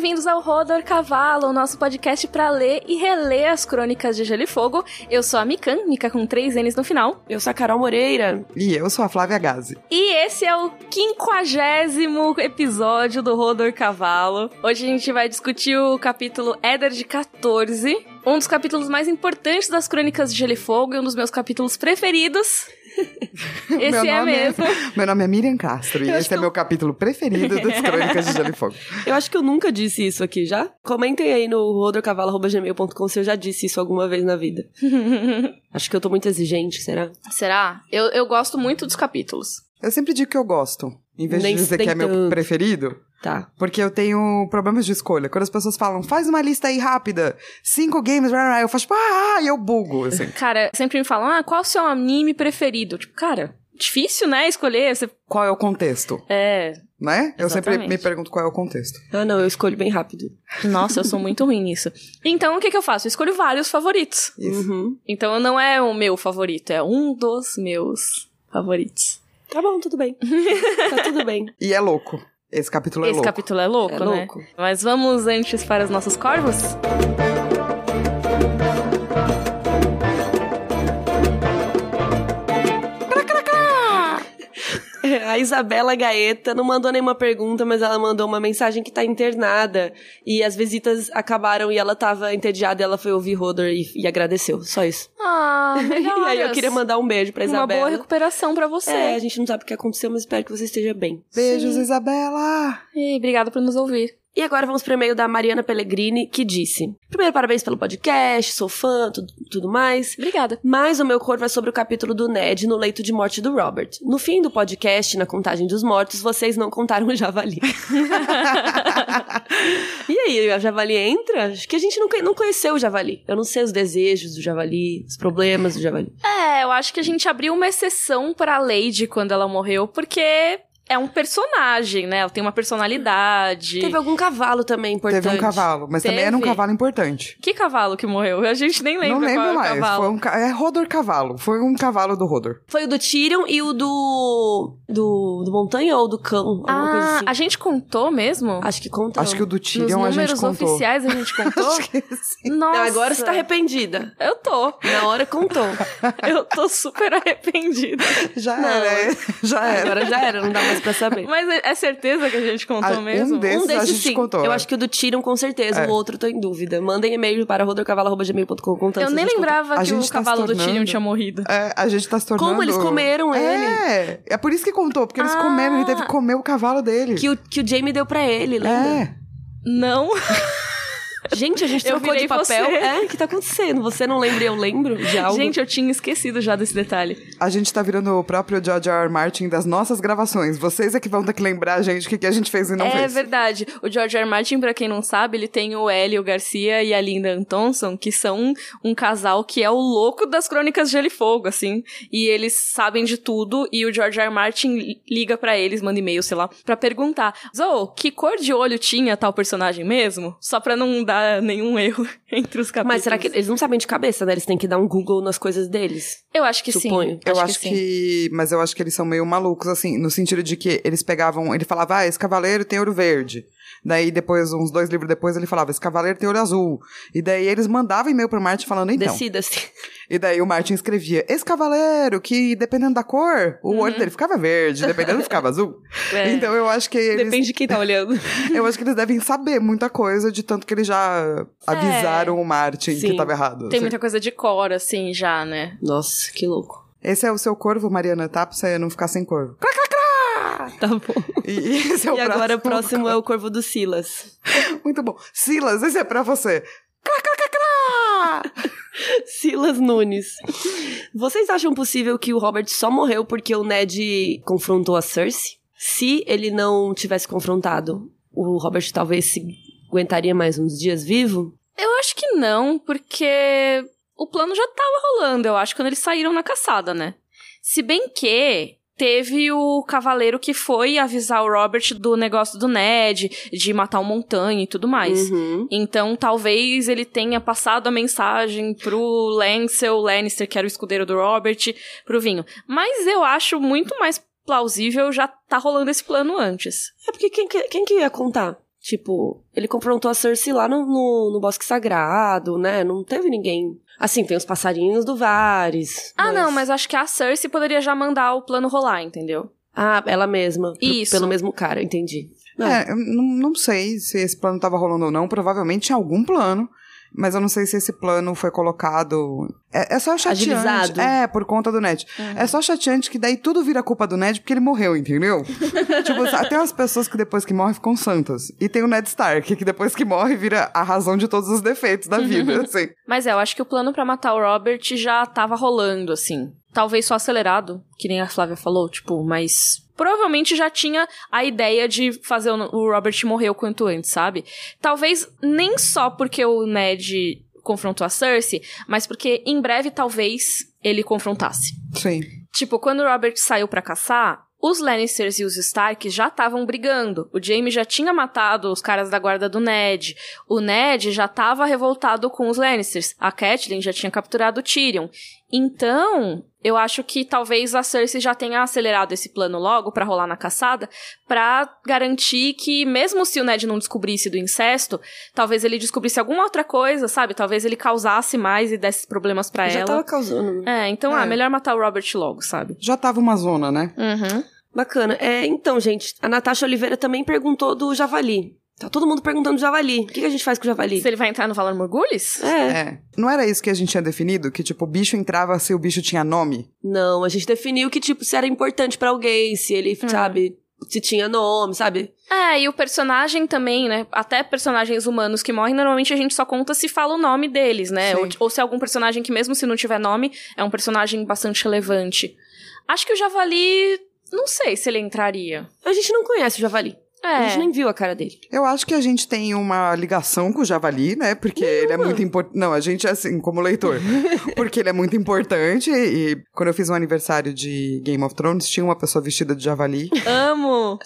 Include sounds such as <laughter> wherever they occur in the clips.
Bem-vindos ao Rodor Cavalo, o nosso podcast para ler e reler as crônicas de Gelo e Fogo. Eu sou a Mikan, Mika com três N's no final. Eu sou a Carol Moreira. E eu sou a Flávia Gazi. E esse é o quinquagésimo episódio do Rodor Cavalo. Hoje a gente vai discutir o capítulo Éder de 14, um dos capítulos mais importantes das crônicas de Gelo e Fogo e um dos meus capítulos preferidos. Esse é mesmo. É, meu nome é Miriam Castro e esse é eu... meu capítulo preferido das <laughs> Crônicas de Gelo e Fogo. Eu acho que eu nunca disse isso aqui já. Comentem aí no rodorcavalo.gmail.com se eu já disse isso alguma vez na vida. <laughs> acho que eu tô muito exigente, será? Será? Eu, eu gosto muito dos capítulos. Eu sempre digo que eu gosto. Em vez Nem de dizer que é meu preferido, Tá. Porque eu tenho problemas de escolha. Quando as pessoas falam, faz uma lista aí rápida, cinco games, eu faço tipo, ah, e eu bugo, assim. <laughs> Cara, sempre me falam, ah, qual é o seu anime preferido? Tipo, cara, difícil, né, escolher. Você... Qual é o contexto? É. Né? Eu sempre me pergunto qual é o contexto. Ah, não, eu escolho bem rápido. Nossa, eu sou muito ruim nisso. Então, o que, que eu faço? Eu escolho vários favoritos. Isso. Uhum. Então, não é o meu favorito, é um dos meus favoritos. Tá bom, tudo bem. <laughs> tá tudo bem. E é louco. Esse capítulo é Esse louco. Esse capítulo é louco, é né? louco. Mas vamos antes para os nossos corvos? A Isabela Gaeta não mandou nenhuma pergunta, mas ela mandou uma mensagem que tá internada. E as visitas acabaram e ela tava entediada e ela foi ouvir Rodor e, e agradeceu. Só isso. Ah, <laughs> e aí eu queria mandar um beijo pra Isabela. Uma boa recuperação pra você. É, a gente não sabe o que aconteceu, mas espero que você esteja bem. Beijos, Sim. Isabela! E obrigada por nos ouvir. E agora vamos para o e-mail da Mariana Pellegrini, que disse: Primeiro, parabéns pelo podcast, sou fã, tudo, tudo mais. Obrigada. Mas o meu corvo é sobre o capítulo do Ned no leito de morte do Robert. No fim do podcast, na contagem dos mortos, vocês não contaram o javali. <laughs> e aí, a javali entra? Acho que a gente não, não conheceu o javali. Eu não sei os desejos do javali, os problemas do javali. É, eu acho que a gente abriu uma exceção para a Lady quando ela morreu, porque é um personagem, né? Ela tem uma personalidade. Teve algum cavalo também importante. Teve um cavalo, mas Teve? também era um cavalo importante. Que cavalo que morreu? A gente nem lembra Não lembro qual mais. É, cavalo. Foi um, é Rodor Cavalo. Foi um cavalo do Rodor. Foi o do Tyrion e o do. do, do Montanha ou do Cão? Ah, assim. a gente contou mesmo? Acho que contou. Acho que o do Tyrion a gente contou. Nos números oficiais a gente <laughs> contou? Acho que sim. Nossa. Não, agora você tá arrependida. Eu tô. Na hora contou. <laughs> Eu tô super arrependida. Já não, era. Já era. Agora já era, não dá mais pra saber. <laughs> Mas é certeza que a gente contou ah, mesmo? Um desses, um desses a gente sim. contou. Eu é. acho que o do Tyrion com certeza, É. o outro tô em dúvida. Mandem e-mail para rodorcavalo.gmail.com contando Eu a nem contou. lembrava A que gente o tá cavalo se do Tyrion tinha morrido. É, a gente tá se tornando... Como eles comeram ele? É, é por isso que contou, porque eles Ah. comeram, ele teve que comer o cavalo dele. Que o, que o Jamie deu pra ele, lembra? É, Não. <laughs> Gente, a gente Eu trocou de papel. você. É, o que tá acontecendo? Você não lembra e eu lembro de algo? Gente, eu tinha esquecido já desse detalhe. a gente tá virando o próprio George R. R. Martin das nossas gravações. Vocês é que vão ter que lembrar a gente o que, que a gente fez e não é fez. verdade. O George R. R. Martin, pra quem não sabe, ele tem o Hélio Garcia e a Linda Antonson, que são um casal que é o louco das crônicas de Gelo e Fogo, assim. E eles sabem de tudo, e o George R. R. Martin liga pra eles, manda e-mail, sei lá, pra perguntar: Zou, que cor de olho tinha tal personagem mesmo? Só pra não dar nenhum erro <laughs> entre os capítulos. Mas será que eles não sabem de cabeça, né? Eles têm que dar um Google nas coisas deles. Eu acho que Suponho. sim. Eu acho, sim. que, Mas eu acho que eles são meio malucos, assim, no sentido de que eles pegavam. Ele falava, ah, esse cavaleiro tem olho verde. Daí, depois, uns dois livros depois, ele falava, esse cavaleiro tem olho azul. E daí eles mandavam e-mail pro Martin falando, então. Decida-se. E daí o Martin escrevia, esse cavaleiro, que dependendo da cor, o olho dele ficava verde, dependendo ficava azul. Uhum. <laughs> É. Então eu acho que eles. Depende de quem tá olhando. <laughs> Eu acho que eles devem saber muita coisa, de tanto que eles já avisaram o Martin que Sim. tava errado. Tem assim. muita coisa de cor, assim, já, né? Nossa, que louco. Esse é o seu corvo, Mariana, tá? Pra você não ficar sem corvo. Clá, clá, clá! Tá bom. E esse é o e agora o próximo é o Corvo do Silas. <laughs> Muito bom. Silas, esse é pra você. Clá, clá, clá, clá! <laughs> Silas Nunes. Vocês acham possível que o Robert só morreu porque o Ned confrontou a Cersei? Se ele não tivesse confrontado, o Robert talvez se aguentaria mais uns dias vivo? Eu acho que não, porque o plano já tava rolando, eu acho, quando eles saíram na caçada, né? Se bem que teve o cavaleiro que foi avisar o Robert do negócio do Ned, de matar o montanha e tudo mais. Uhum. Então, talvez ele tenha passado a mensagem pro Lancel Lannister, que era o escudeiro do Robert, pro Vinho. Mas eu acho muito mais plausível já tá rolando esse plano antes. É porque quem que, quem que ia contar? Tipo, ele confrontou a Cersei lá no, no, no Bosque Sagrado, né? Não teve ninguém. Assim, tem os passarinhos do Varys. Ah, não, mas acho que a Cersei poderia já mandar o plano rolar, entendeu? Ah, ela mesma. Isso. Pelo mesmo cara, entendi. Não. É, eu não, não sei se esse plano tava rolando ou não. Provavelmente tinha algum plano. Mas eu não sei se esse plano foi colocado. É, é só chateante. Agilizado. É, por conta do Ned. É só chateante que daí tudo vira culpa do Ned porque ele morreu, entendeu? <laughs> tipo, tem umas pessoas que depois que morrem ficam santas. E tem o Ned Stark, que depois que morre vira a razão de todos os defeitos da vida, assim. Mas é, eu acho que o plano pra matar o Robert já tava rolando, assim. Talvez só acelerado, que nem a Flávia falou, tipo, mas. Provavelmente já tinha a ideia de fazer o Robert morrer o quanto antes, sabe? Talvez nem só porque o Ned confrontou a Cersei, mas porque em breve talvez ele confrontasse. Sim. Tipo, quando o Robert saiu pra caçar, os Lannisters e os Stark já estavam brigando. O Jaime já tinha matado os caras da guarda do Ned. O Ned já tava revoltado com os Lannisters. A Catelyn já tinha capturado o Tyrion. Então, eu acho que talvez a Cersei já tenha acelerado esse plano logo pra rolar na caçada, pra garantir que mesmo se o Ned não descobrisse do incesto, talvez ele descobrisse alguma outra coisa, sabe? Talvez ele causasse mais e desse problemas pra Já ela. tava causando. né? É, então, É. ah, melhor matar o Robert logo, sabe? Já tava uma zona, né? Uhum. Bacana. É, então, gente, a Natasha Oliveira também perguntou do javali. Tá todo mundo perguntando do javali. O que, que a gente faz com o javali? Se ele vai entrar no Valor Morgulhos? É. É. Não era isso que a gente tinha definido? Que, tipo, o bicho entrava se o bicho tinha nome? Não, a gente definiu que, tipo, se era importante pra alguém, se ele, sabe, se tinha nome, sabe? É, e o personagem também, né? Até personagens humanos que morrem, normalmente a gente só conta se fala o nome deles, né? Ou, ou se é algum personagem que, mesmo se não tiver nome, é um personagem bastante relevante. Acho que o Javali. Não sei se ele entraria. A gente não conhece o javali. A É. gente nem viu a cara dele. Eu acho que a gente tem uma ligação com o Javali, né? Porque ele é muito importante. Não, a gente é assim, como leitor. <laughs> Porque ele é muito importante. E quando eu fiz um aniversário de Game of Thrones, tinha uma pessoa vestida de Javali. Amo!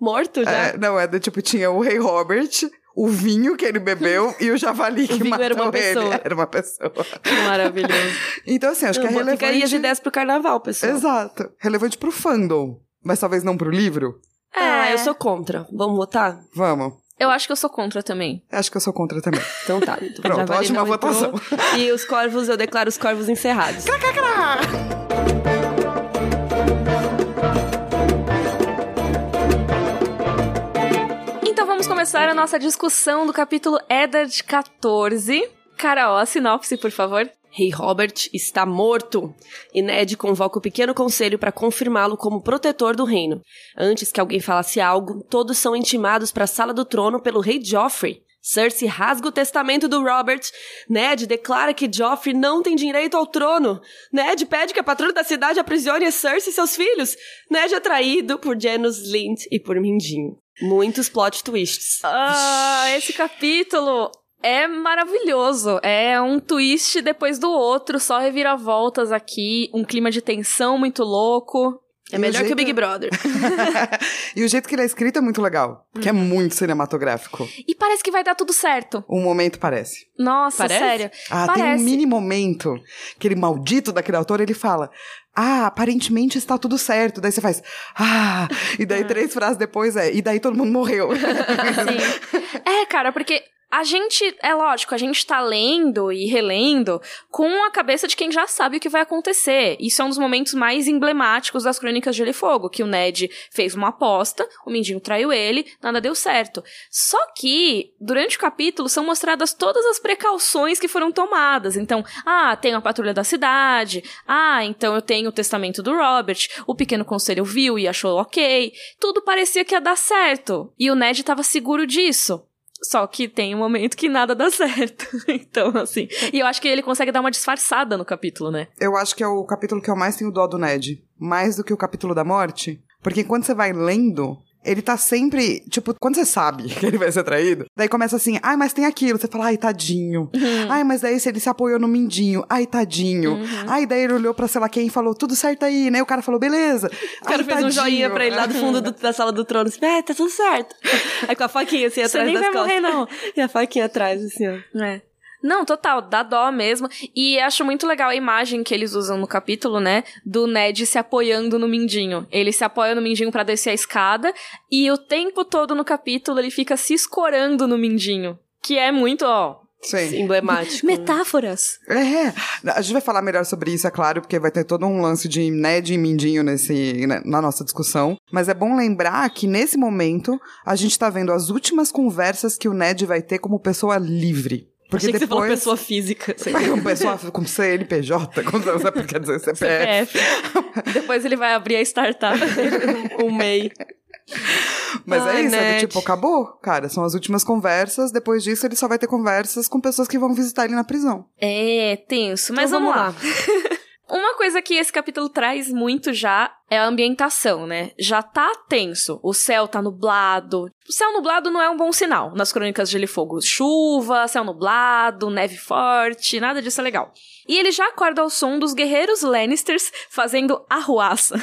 Morto já? É, não, é do tipo, tinha o Rei Robert, o vinho que ele bebeu <laughs> e o Javali que vinho matou era uma ele. pessoa. Era uma pessoa. Que maravilhoso. Então, assim, acho que é Não, Fica aí as relevante. ideias pro carnaval, pessoal. Exato. Relevante pro fandom. Mas talvez não pro livro. Ah, É. eu sou contra. Vamos votar? Vamos. Eu acho que eu sou contra também. Acho que eu sou contra também. <laughs> Então tá. Então, Pronto, ótima entrou. votação. E os corvos, eu declaro os corvos encerrados. Então vamos começar a nossa discussão do capítulo Eddard 14. Carol, a sinopse, por favor. Rei Robert está morto e Ned convoca o pequeno conselho para confirmá-lo como protetor do reino. Antes que alguém falasse algo, todos são intimados para a sala do trono pelo rei Joffrey. Cersei rasga o testamento do Robert. Ned declara que Joffrey não tem direito ao trono. Ned pede que a patrulha da cidade aprisione Cersei e seus filhos. Ned é traído por Janos Lint e por Mindinho. Muitos plot twists. Ah, esse capítulo é maravilhoso. É um twist depois do outro, só reviravoltas aqui, um clima de tensão muito louco. É E melhor que o jeito- Big Brother. <laughs> e o jeito que ele é escrito é muito legal. Porque é muito cinematográfico. E parece que vai dar tudo certo. Um momento parece. Nossa, Parece? sério. Ah, tem um parece. mini momento. Aquele maldito daquele autor, ele fala. Ah, aparentemente está tudo certo. Daí você faz. Ah! E daí três frases depois é. E daí todo mundo morreu. <laughs> Sim. <laughs> É, cara, porque a gente, é lógico, a gente tá lendo e relendo com a cabeça de quem já sabe o que vai acontecer. Isso é um dos momentos mais emblemáticos das Crônicas de Gelo e Fogo, que o Ned fez uma aposta, o Mindinho traiu ele, nada deu certo. Só que, durante o capítulo, são mostradas todas as precauções que foram tomadas. Então, ah, tem a patrulha da cidade, ah, então eu tenho o testamento do Robert, o pequeno conselho viu e achou ok. Tudo parecia que ia dar certo. E o Ned tava seguro disso. Só que tem um momento que nada dá <laughs> certo. então, assim. E eu acho que ele consegue dar uma disfarçada no capítulo, né? eu acho que é o capítulo que eu mais tenho dó do Ned. Mais do que o capítulo da morte. Porque quando você vai lendo. Ele tá sempre, tipo, quando você sabe <laughs> que ele vai ser traído, daí começa assim, ai, mas tem aquilo. Você fala, ai, tadinho. Ai, mas daí se ele se apoiou no mindinho, ai, tadinho. Ai, daí ele olhou pra sei lá quem e falou, tudo certo aí, né? O cara falou, beleza. O cara fez um joinha pra ele lá do fundo do- <laughs> da sala do trono. Assim, é, tá tudo certo. Aí com a faquinha assim Você atrás nem das vai costas. morrer, não. E a faquinha atrás, assim, ó. É. Não, total, dá dó mesmo. E acho muito legal a imagem que eles usam no capítulo, né? Do Ned se apoiando no Mindinho. Ele se apoia no Mindinho para descer a escada e o tempo todo no capítulo ele fica se escorando no Mindinho. Que é muito, ó, Sim. Emblemático. metáforas. É, a gente vai falar melhor sobre isso, é claro, porque vai ter todo um lance de Ned e Mindinho nesse, né, na nossa discussão. Mas é bom lembrar que nesse momento a gente tá vendo as últimas conversas que o Ned vai ter como pessoa livre. Porque Achei que você falou pessoa física. Pessoa com CNPJ, quando você quer dizer CPF. CPF. Depois ele vai abrir a startup. <laughs> um MEI. Mas Ai, é isso, é do tipo, acabou, cara. São as últimas conversas. Depois disso, ele só vai ter conversas com pessoas que vão visitar ele na prisão. É, tenso. Mas Então vamos, lá. Uma coisa que esse capítulo traz muito já é a ambientação, né? Já tá tenso. O céu tá nublado. O céu nublado não é um bom sinal nas crônicas de Gelo e Fogo. Chuva, céu nublado, neve forte, nada disso é legal. E ele já acorda ao som dos guerreiros Lannisters fazendo arruaça.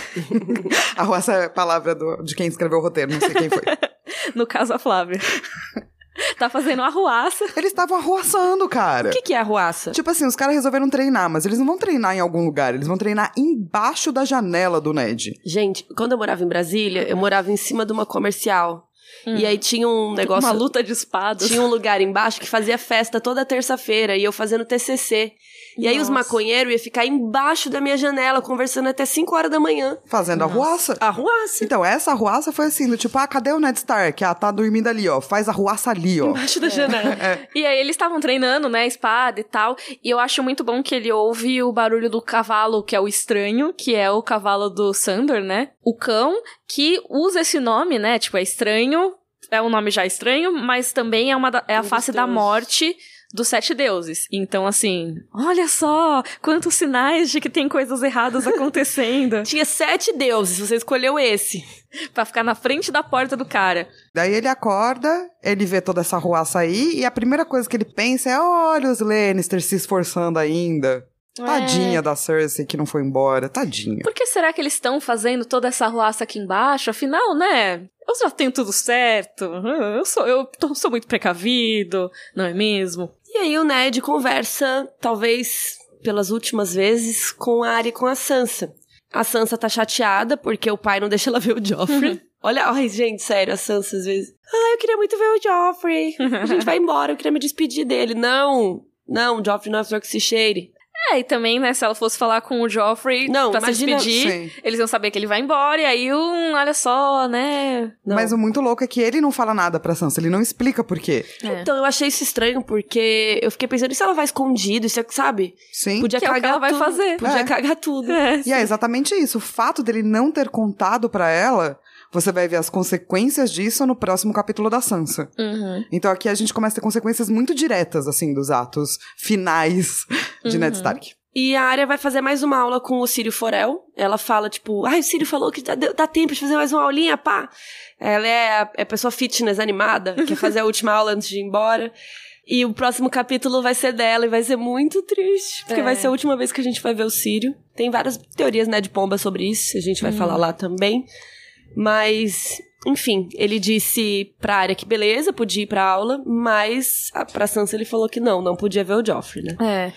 <laughs> Arruaça é a palavra do- de quem escreveu o roteiro, não sei quem foi. <laughs> No caso, a Flávia. <laughs> tá fazendo arruaça. Eles estavam arruaçando, cara. O que, que é arruaça? Tipo assim, os caras resolveram treinar, mas eles não vão treinar em algum lugar, eles vão treinar embaixo da janela do Ned. Gente, quando eu morava em Brasília, eu morava em cima de uma comercial. Hum. E aí tinha um negócio. Uma luta de espadas. Tinha um lugar embaixo que fazia festa toda terça-feira e eu fazendo TCC. E aí os Nossa. maconheiros iam ficar embaixo da minha janela conversando até 5 horas da manhã. Fazendo arruaça. Arruaça. Então, essa arruaça foi assim, do tipo, ah, cadê o Ned Stark? Ah, tá dormindo ali, ó. Faz arruaça ali, ó. Embaixo da janela. E aí eles estavam treinando, né, espada e tal. E eu acho muito bom que ele ouve o barulho do cavalo, que é o estranho, que é o cavalo do Sandor, né? O cão, que usa esse nome, né? Tipo, é estranho, é um nome já estranho, mas também é, uma da- é a face da morte dos sete deuses. Então, assim, olha só quantos sinais de que tem coisas erradas acontecendo <laughs> Tinha sete deuses, você escolheu esse. Pra ficar na frente da porta do cara. Daí ele acorda, ele vê toda essa arruaça aí, e a primeira coisa que ele pensa é: olha os Lannister se esforçando ainda. Tadinha da Cersei que não foi embora, tadinha. Por que será que eles estão fazendo toda essa arruaça aqui embaixo? Afinal, né? Eu já tenho tudo certo. Eu sou, eu tô- sou muito precavido, não é mesmo? E aí o Ned conversa, talvez pelas últimas vezes, com a Arya e com a Sansa. A Sansa tá chateada porque o pai não deixa ela ver o Joffrey. <laughs> Olha, ai, gente, sério, a Sansa às vezes. Ah, eu queria muito ver o Joffrey. A gente <laughs> vai embora, eu queria me despedir dele. Não, não, o Joffrey não é flor que se cheire. É, e também, né, se ela fosse falar com o Joffrey Não, pra imagina- se despedir, Sim. eles iam saber que ele vai embora, e aí, um, olha só, né? Não. Mas o muito louco é que ele não fala nada pra Sansa, ele não explica por quê. É. Então, eu achei isso estranho, porque eu fiquei pensando, e se ela vai escondido? Isso é, sabe? Sim. Podia Que é o que cagar ela vai tudo. fazer. Podia É. cagar tudo. É, E é exatamente isso. O fato dele não ter contado pra ela, você vai ver as consequências disso no próximo capítulo da Sansa. Uhum. Então aqui a gente começa a ter consequências muito diretas, assim, dos atos finais de Ned Stark. E a Arya vai fazer mais uma aula com o Círio Forel. Ela fala, tipo, ai, o Círio falou que dá, dá tempo de fazer mais uma aulinha, pá. Ela é a, é a pessoa fitness animada, <laughs> quer fazer a última aula antes de ir embora. E o próximo capítulo vai ser dela e vai ser muito triste, porque É. vai ser a última vez que a gente vai ver o Círio. Tem várias teorias, né, de pomba sobre isso, a gente vai falar lá também. Mas, enfim, ele disse pra Arya que beleza, podia ir pra aula, mas a- pra Sansa ele falou que não, não podia ver o Joffrey, né? É.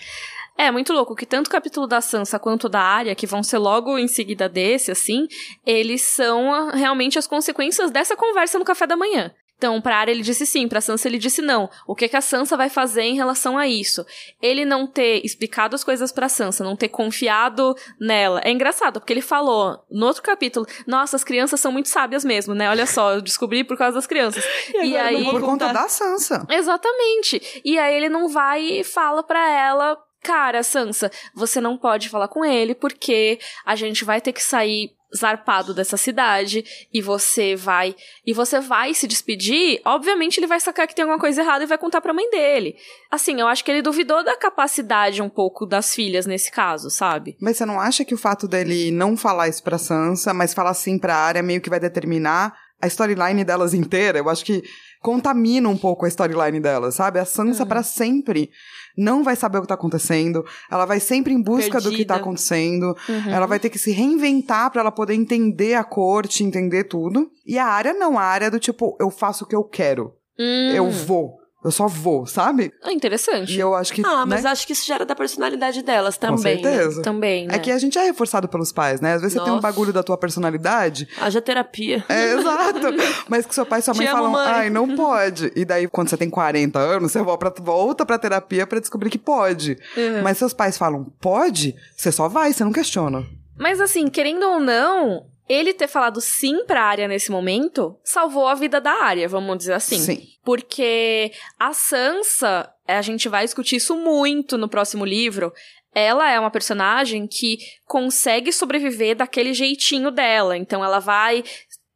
É, muito louco que tanto o capítulo da Sansa quanto da Arya, que vão ser logo em seguida desse, assim, eles são realmente as consequências dessa conversa no café da manhã. Então, pra Arya ele disse sim, pra Sansa ele disse não. O que, que a Sansa vai fazer em relação a isso? Ele não ter explicado as coisas pra Sansa, não ter confiado nela. É engraçado, porque ele falou no outro capítulo, nossa, as crianças são muito sábias mesmo, né? Olha só, eu descobri por causa das crianças. <laughs> E, agora aí... Por conta da Sansa. Exatamente. E aí ele não vai e fala pra ela, cara, Sansa, você não pode falar com ele porque a gente vai ter que sair zarpado dessa cidade e você vai e você vai se despedir, obviamente ele vai sacar que tem alguma coisa errada e vai contar pra mãe dele. Assim, eu acho que ele duvidou da capacidade um pouco das filhas nesse caso, sabe? Mas você não acha que o fato dele não falar isso pra Sansa, mas falar sim pra área, meio que vai determinar a storyline delas inteira? Eu acho que contamina um pouco a storyline delas, sabe? A Sansa pra sempre não vai saber o que tá acontecendo, ela vai sempre em busca do que tá Perdida. acontecendo, Uhum. ela vai ter que se reinventar pra ela poder entender a corte, entender tudo. E a área não, a área é do tipo, eu faço o que eu quero, Hum. eu vou. Eu só vou, sabe? Ah, interessante. E eu acho que. Ah, mas né? acho que isso gera da personalidade delas Com também. né? certeza. Também, né? É que a gente é reforçado pelos pais, né? Às vezes você tem um Nossa. bagulho da tua personalidade. Haja terapia. É, <laughs> exato. Mas que seu pai e sua mãe Te amo, falam, mãe. ai, não pode. E daí, quando você tem 40 anos, você volta pra, volta pra terapia pra descobrir que pode. Uhum. Mas seus pais falam, pode? Você só vai, você não questiona. Mas assim, querendo ou não, ele ter falado sim pra área nesse momento salvou a vida da área, vamos dizer assim. Sim. Porque a Sansa, a gente vai discutir isso muito no próximo livro. Ela é uma personagem que consegue sobreviver daquele jeitinho dela. Então ela vai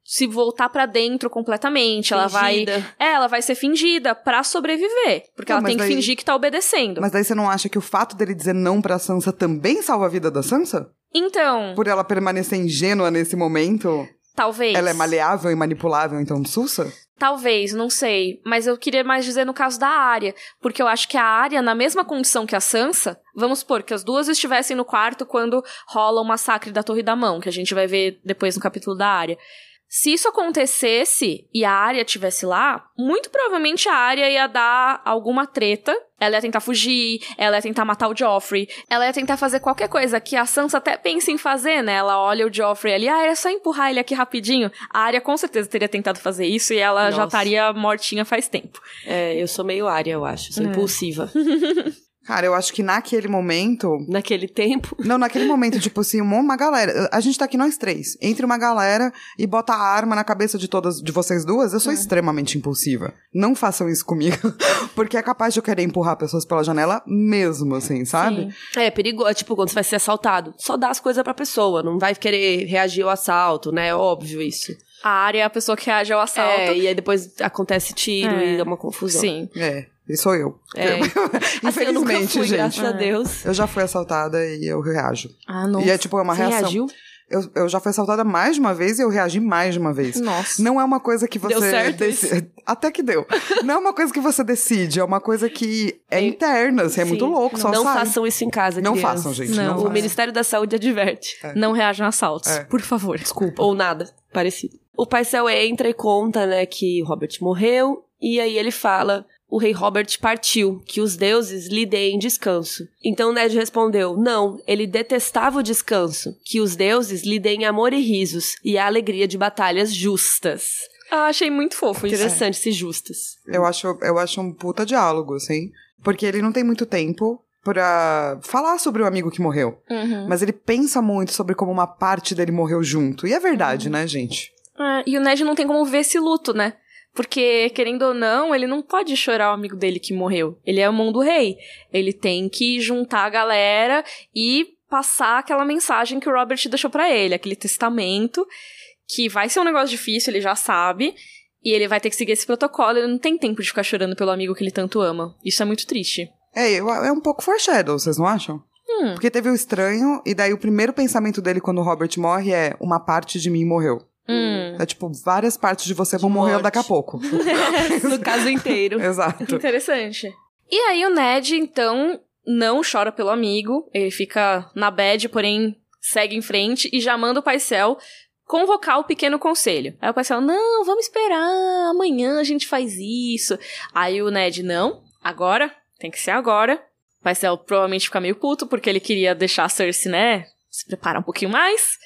se voltar pra dentro completamente. Ela vai. Fingida. É, ela vai ser fingida pra sobreviver. Porque Não, ela tem que daí- fingir que tá obedecendo. Mas daí você não acha que o fato dele dizer não pra Sansa também salva a vida da Sansa? Então, Por ela permanecer ingênua nesse momento? talvez. Ela é maleável e manipulável, então sussa? Talvez, não sei. Mas eu queria mais dizer no caso da Arya. Porque eu acho que a Arya, na mesma condição que a Sansa, vamos supor que as duas estivessem no quarto quando rola o massacre da Torre da Mão, que a gente vai ver depois no capítulo da Arya. Se isso acontecesse e a Arya tivesse lá, muito provavelmente a Arya ia dar alguma treta. Ela ia tentar fugir, ela ia tentar matar o Joffrey, ela ia tentar fazer qualquer coisa que a Sansa até pensa em fazer, né? Ela olha o Joffrey ali, ah, era só empurrar ele aqui rapidinho. A Arya com certeza teria tentado fazer isso e ela já Nossa. estaria mortinha faz tempo. É, eu sou meio área, eu acho. Sou É. impulsiva. <laughs> Cara, eu acho que naquele momento. Naquele tempo. <laughs> Não, naquele momento, tipo assim, uma, galera. A gente tá aqui nós três. Entre uma galera e bota a arma na cabeça de todas de vocês duas, eu sou extremamente impulsiva. Não façam isso comigo. <laughs> Porque é capaz de eu querer empurrar pessoas pela janela mesmo, assim, sabe? Sim. É, perigoso. É tipo quando você vai ser assaltado. Só dá as coisas pra pessoa. Não vai querer reagir ao assalto, né? É óbvio isso. A Arya é a pessoa que reage ao assalto. É, e aí depois acontece tiro É. e dá uma confusão. Sim. É, e sou eu. É. <laughs> Assim, eu Infelizmente, fui, gente. graças a É. Deus. Eu já fui assaltada e eu reajo. Ah, não. E é tipo, é uma Você reação. reagiu? Eu, eu já fui assaltada mais de uma vez e eu reagi mais de uma vez. Nossa. Não é uma coisa que você Deu certo deci- <laughs> Até que deu. Não é uma coisa que você decide, é uma coisa que é É- interna, assim, é muito louco, Não sai. façam isso em casa, Não façam, gente. Não. Não, O façam. Ministério da Saúde adverte. Não reajam a assaltos, É. por favor. Desculpa. Ou nada, parecido. O Paisel entra e conta, né, que o Robert morreu, e aí ele fala: o rei Robert partiu, que os deuses lhe deem descanso. Então Ned respondeu: não, ele detestava o descanso, que os deuses lhe deem amor e risos, e a alegria de batalhas justas. Ah, achei muito fofo isso. Interessante, se justas. Eu acho, eu acho um puta diálogo, assim. Porque ele não tem muito tempo pra falar sobre o amigo que morreu. Uhum. Mas ele pensa muito sobre como uma parte dele morreu junto. E é verdade, né, gente? É, e o Ned não tem como ver esse luto, né? Porque, querendo ou não, ele não pode chorar o amigo dele que morreu. Ele é o mão do rei. Ele tem que juntar a galera e passar aquela mensagem que o Robert deixou pra ele, aquele testamento, que vai ser um negócio difícil, ele já sabe. E ele vai ter que seguir esse protocolo, ele não tem tempo de ficar chorando pelo amigo que ele tanto ama. Isso é muito triste. É, é um pouco foreshadow, vocês não acham? Hum. Porque teve o estranho, e daí o primeiro pensamento dele quando o Robert morre é: uma parte de mim morreu. Hum. É tipo, várias partes de você vão De morrer morte. daqui a pouco. <laughs> no caso inteiro. Exato. Interessante. E aí o Ned, então, não chora pelo amigo, ele fica na bad, porém segue em frente e já manda o Paisel convocar o pequeno conselho. Aí o Paisel, não, vamos esperar, amanhã a gente faz isso. Aí o Ned, não, agora, tem que ser agora. O Paisel provavelmente fica meio puto, porque ele queria deixar a Cersei, né, se preparar um pouquinho mais.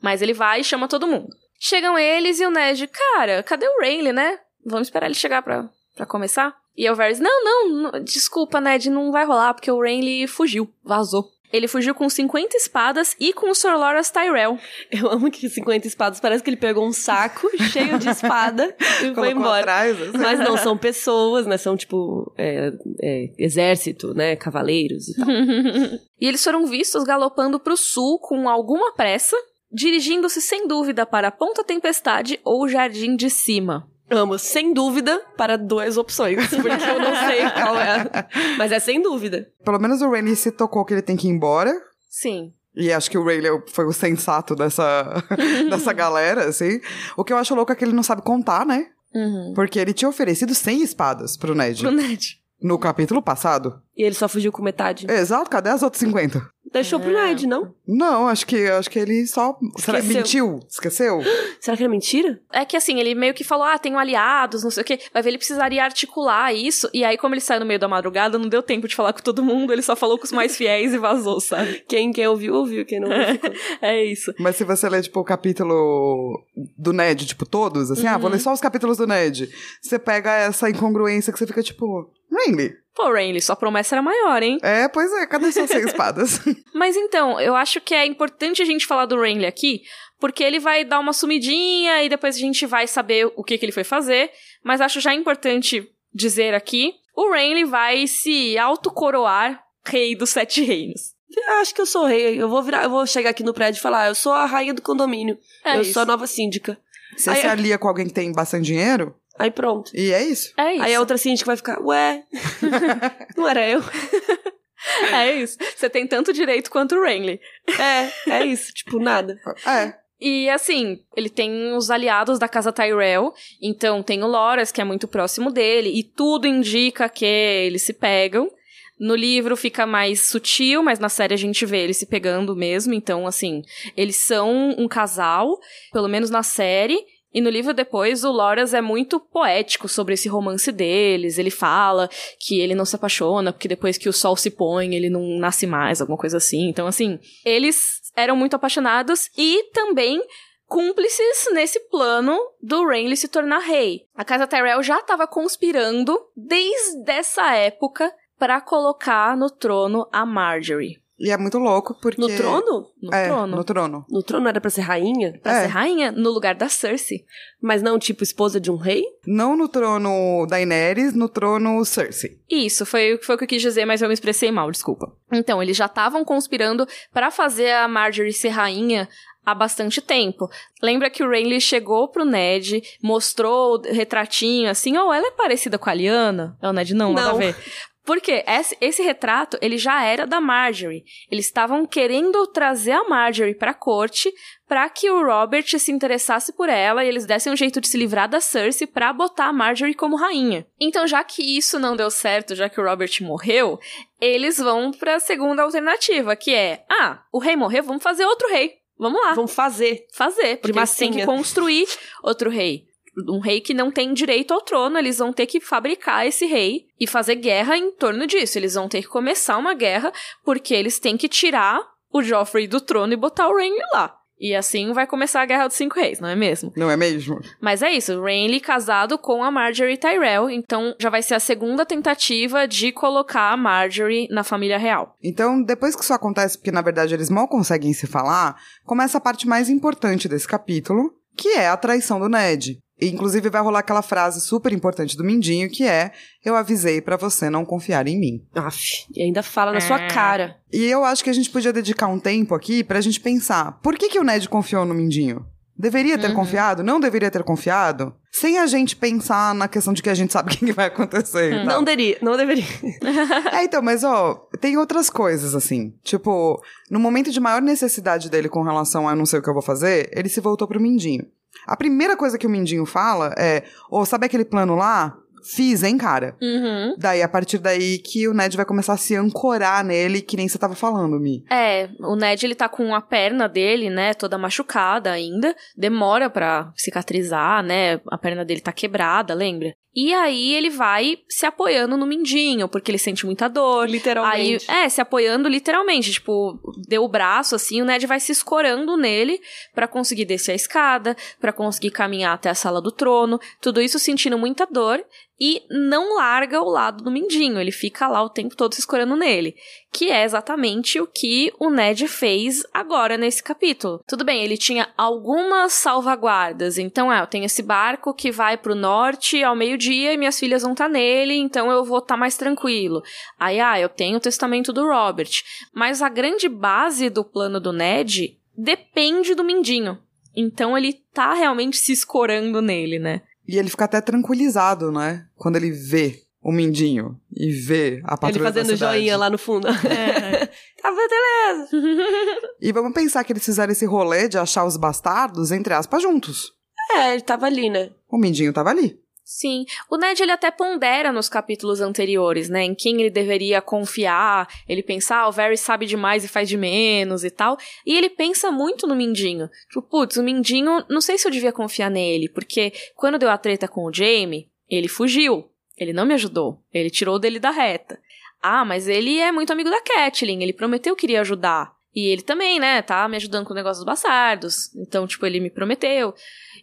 Mas ele vai e chama todo mundo. Chegam eles e o Ned, cara, cadê o Rayleigh, né? Vamos esperar ele chegar pra, pra começar? E o Varys, não, não, não, desculpa, Ned, não vai rolar, porque o Renly fugiu, vazou. Ele fugiu com 50 espadas e com o Sir Loras Tyrell. Eu amo que 50 espadas parece que ele pegou um saco <laughs> cheio de espada e <laughs> foi Colocou embora. atrás, assim. Mas não, são pessoas, né? São tipo é, é, exército, né? Cavaleiros e tal. <laughs> e eles foram vistos galopando pro sul com alguma pressa, dirigindo-se sem dúvida para a Ponta Tempestade ou o Jardim de Cima. Amo, sem dúvida, para duas opções. <laughs> Porque eu não sei qual é. a- Mas é sem dúvida. Pelo menos o Rayleigh se tocou que ele tem que ir embora. Sim. E acho que o Rayleigh foi o sensato dessa, <laughs> dessa galera, assim. O que eu acho louco é que ele não sabe contar, né? Uhum. Porque ele tinha oferecido 100 espadas pro Ned Pro Ned. no capítulo passado. E ele só fugiu com metade. Exato, cadê as outras 50? Deixou pro É. Ned, não? Não, acho que, acho que ele só. Será, Esqueceu. mentiu? Esqueceu? <gasps> Será que era mentira? É que assim, ele meio que falou, ah, tenho aliados, não sei o quê. Vai ver, ele precisaria articular isso. E aí, como ele saiu no meio da madrugada, não deu tempo de falar com todo mundo, ele só falou com os mais fiéis e vazou, sabe? <laughs> Quem, quem ouviu, ouviu. Quem não ouviu. <laughs> É isso. Mas se você ler, tipo, o capítulo do Ned, tipo, todos, assim, ah, vou ler só os capítulos do Ned. Você pega essa incongruência que você fica, tipo, really? Pô, Rainley, sua promessa era maior, hein? É, pois é, cadê suas seis <laughs> espadas? Mas então, eu acho que é importante a gente falar do Rainley aqui, porque ele vai dar uma sumidinha e depois a gente vai saber o que, que ele foi fazer. Mas acho já importante dizer aqui: o Rainley vai se autocoroar rei dos sete reinos. Acho que eu sou rei. Eu vou virar, eu vou chegar aqui no prédio e falar, eu sou a rainha do condomínio. É eu isso. sou a nova síndica. Você Aí- se alia com alguém que tem bastante dinheiro, Aí pronto. e é isso. É isso. Aí a outra síndica vai ficar, ué, <laughs> não era eu. <laughs> É isso. Você tem tanto direito quanto o Rainley. É, é isso, tipo, nada. É. E assim, ele tem os aliados da casa Tyrell, então tem o Loras, que é muito próximo dele, e tudo indica que eles se pegam. No livro fica mais sutil, mas na série a gente vê eles se pegando mesmo, então assim, eles são um casal, pelo menos na série. E no livro depois, o Loras é muito poético sobre esse romance deles. Ele fala que ele não se apaixona, porque depois que o sol se põe, ele não nasce mais, alguma coisa assim. Então, assim, eles eram muito apaixonados e também cúmplices nesse plano do Renly se tornar rei. A casa Tyrell já estava conspirando desde essa época para colocar no trono a Marjorie. E é muito louco, porque... No trono? No é, trono. no trono. No trono era pra ser rainha? Pra É. ser rainha, no lugar da Cersei. Mas não, tipo, esposa de um rei? Não no trono Daenerys, no trono Cersei. Isso, foi, foi o que eu quis dizer, mas eu me expressei mal, desculpa. Então, eles já estavam conspirando para fazer a Marjorie ser rainha há bastante tempo. Lembra que o Renly chegou pro Ned, mostrou o retratinho assim, oh, ela é parecida com a Lyanna? É o Ned, não, nada a Não. ver. Porque esse, esse retrato, ele já era da Marjorie. Eles estavam querendo trazer a Marjorie pra corte para que o Robert se interessasse por ela e eles dessem um jeito de se livrar da Cersei pra botar a Marjorie como rainha. Então, já que isso não deu certo, já que o Robert morreu, eles vão pra segunda alternativa, que é: ah, o rei morreu, vamos fazer outro rei. Vamos lá, Vamos fazer. fazer, porque eles têm que massinha. construir outro rei. Um rei que não tem direito ao trono, eles vão ter que fabricar esse rei e fazer guerra em torno disso. Eles vão ter que começar uma guerra porque eles têm que tirar o Joffrey do trono e botar o Renly lá. E assim vai começar a Guerra dos Cinco Reis, não é mesmo? Não é mesmo? Mas é isso, Renly casado com a Marjorie Tyrell, então já vai ser a segunda tentativa de colocar a Marjorie na família real. Então, depois que isso acontece, porque na verdade eles mal conseguem se falar, começa a parte mais importante desse capítulo, que é a traição do Ned. Inclusive vai rolar aquela frase super importante do Mindinho, que é: Eu avisei pra você não confiar em mim. Aff, e ainda fala na É. sua cara. E eu acho que a gente podia dedicar um tempo aqui pra gente pensar: por que, que o Ned confiou no Mindinho? Deveria ter confiado? Não deveria ter confiado? Sem a gente pensar na questão de que a gente sabe <laughs> o que vai acontecer. tal. Não deveria, não deveria. <laughs> É, então, mas ó, tem outras coisas, assim. Tipo, no momento de maior necessidade dele com relação a não sei o que eu vou fazer, ele se voltou pro Mindinho. A primeira coisa que o Mindinho fala é: Ô, sabe aquele plano lá? Fiz, hein, cara? Uhum. Daí, a partir daí que o Ned vai começar a se ancorar nele, que nem você tava falando, Mi. É, o Ned ele tá com a perna dele, né, toda machucada ainda, demora pra cicatrizar, né, a perna dele tá quebrada, lembra? E aí ele vai se apoiando no mindinho, porque ele sente muita dor. Aí, Literalmente. é, se apoiando literalmente, tipo, deu o braço assim, o Ned vai se escorando nele pra conseguir descer a escada, pra conseguir caminhar até a sala do trono, tudo isso sentindo muita dor e não larga o lado do mindinho, ele fica lá o tempo todo se escorando nele, que é exatamente o que o Ned fez agora nesse capítulo. Tudo bem, ele tinha algumas salvaguardas, então é, eu tenho esse barco que vai pro norte ao meio-dia e minhas filhas vão estar nele, então eu vou estar mais tranquilo. Aí, ah, eu tenho o testamento do Robert. Mas a grande base do plano do Ned depende do Mindinho. Então ele tá realmente se escorando nele, né? E ele fica até tranquilizado, né? Quando ele vê o Mindinho e vê a Ele patrulha fazendo da cidade. joinha lá no fundo. É. <laughs> tá beleza. E vamos pensar que eles fizeram esse rolê de achar os bastardos, entre aspas, juntos. É, ele tava ali, né? O Mindinho tava ali. Sim. O Ned, ele até pondera nos capítulos anteriores, né? Em quem ele deveria confiar. Ele pensa, ah, o Varys sabe demais e faz de menos e tal. E ele pensa muito no Mindinho. Tipo, putz, o Mindinho, não sei se eu devia confiar nele, porque quando deu a treta com o Jaime, ele fugiu. Ele não me ajudou. Ele tirou dele da reta. Ah, mas ele é muito amigo da Catelyn. Ele prometeu que iria ajudar. E ele também, né, tá me ajudando com o negócio dos bastardos. Então, tipo, ele me prometeu.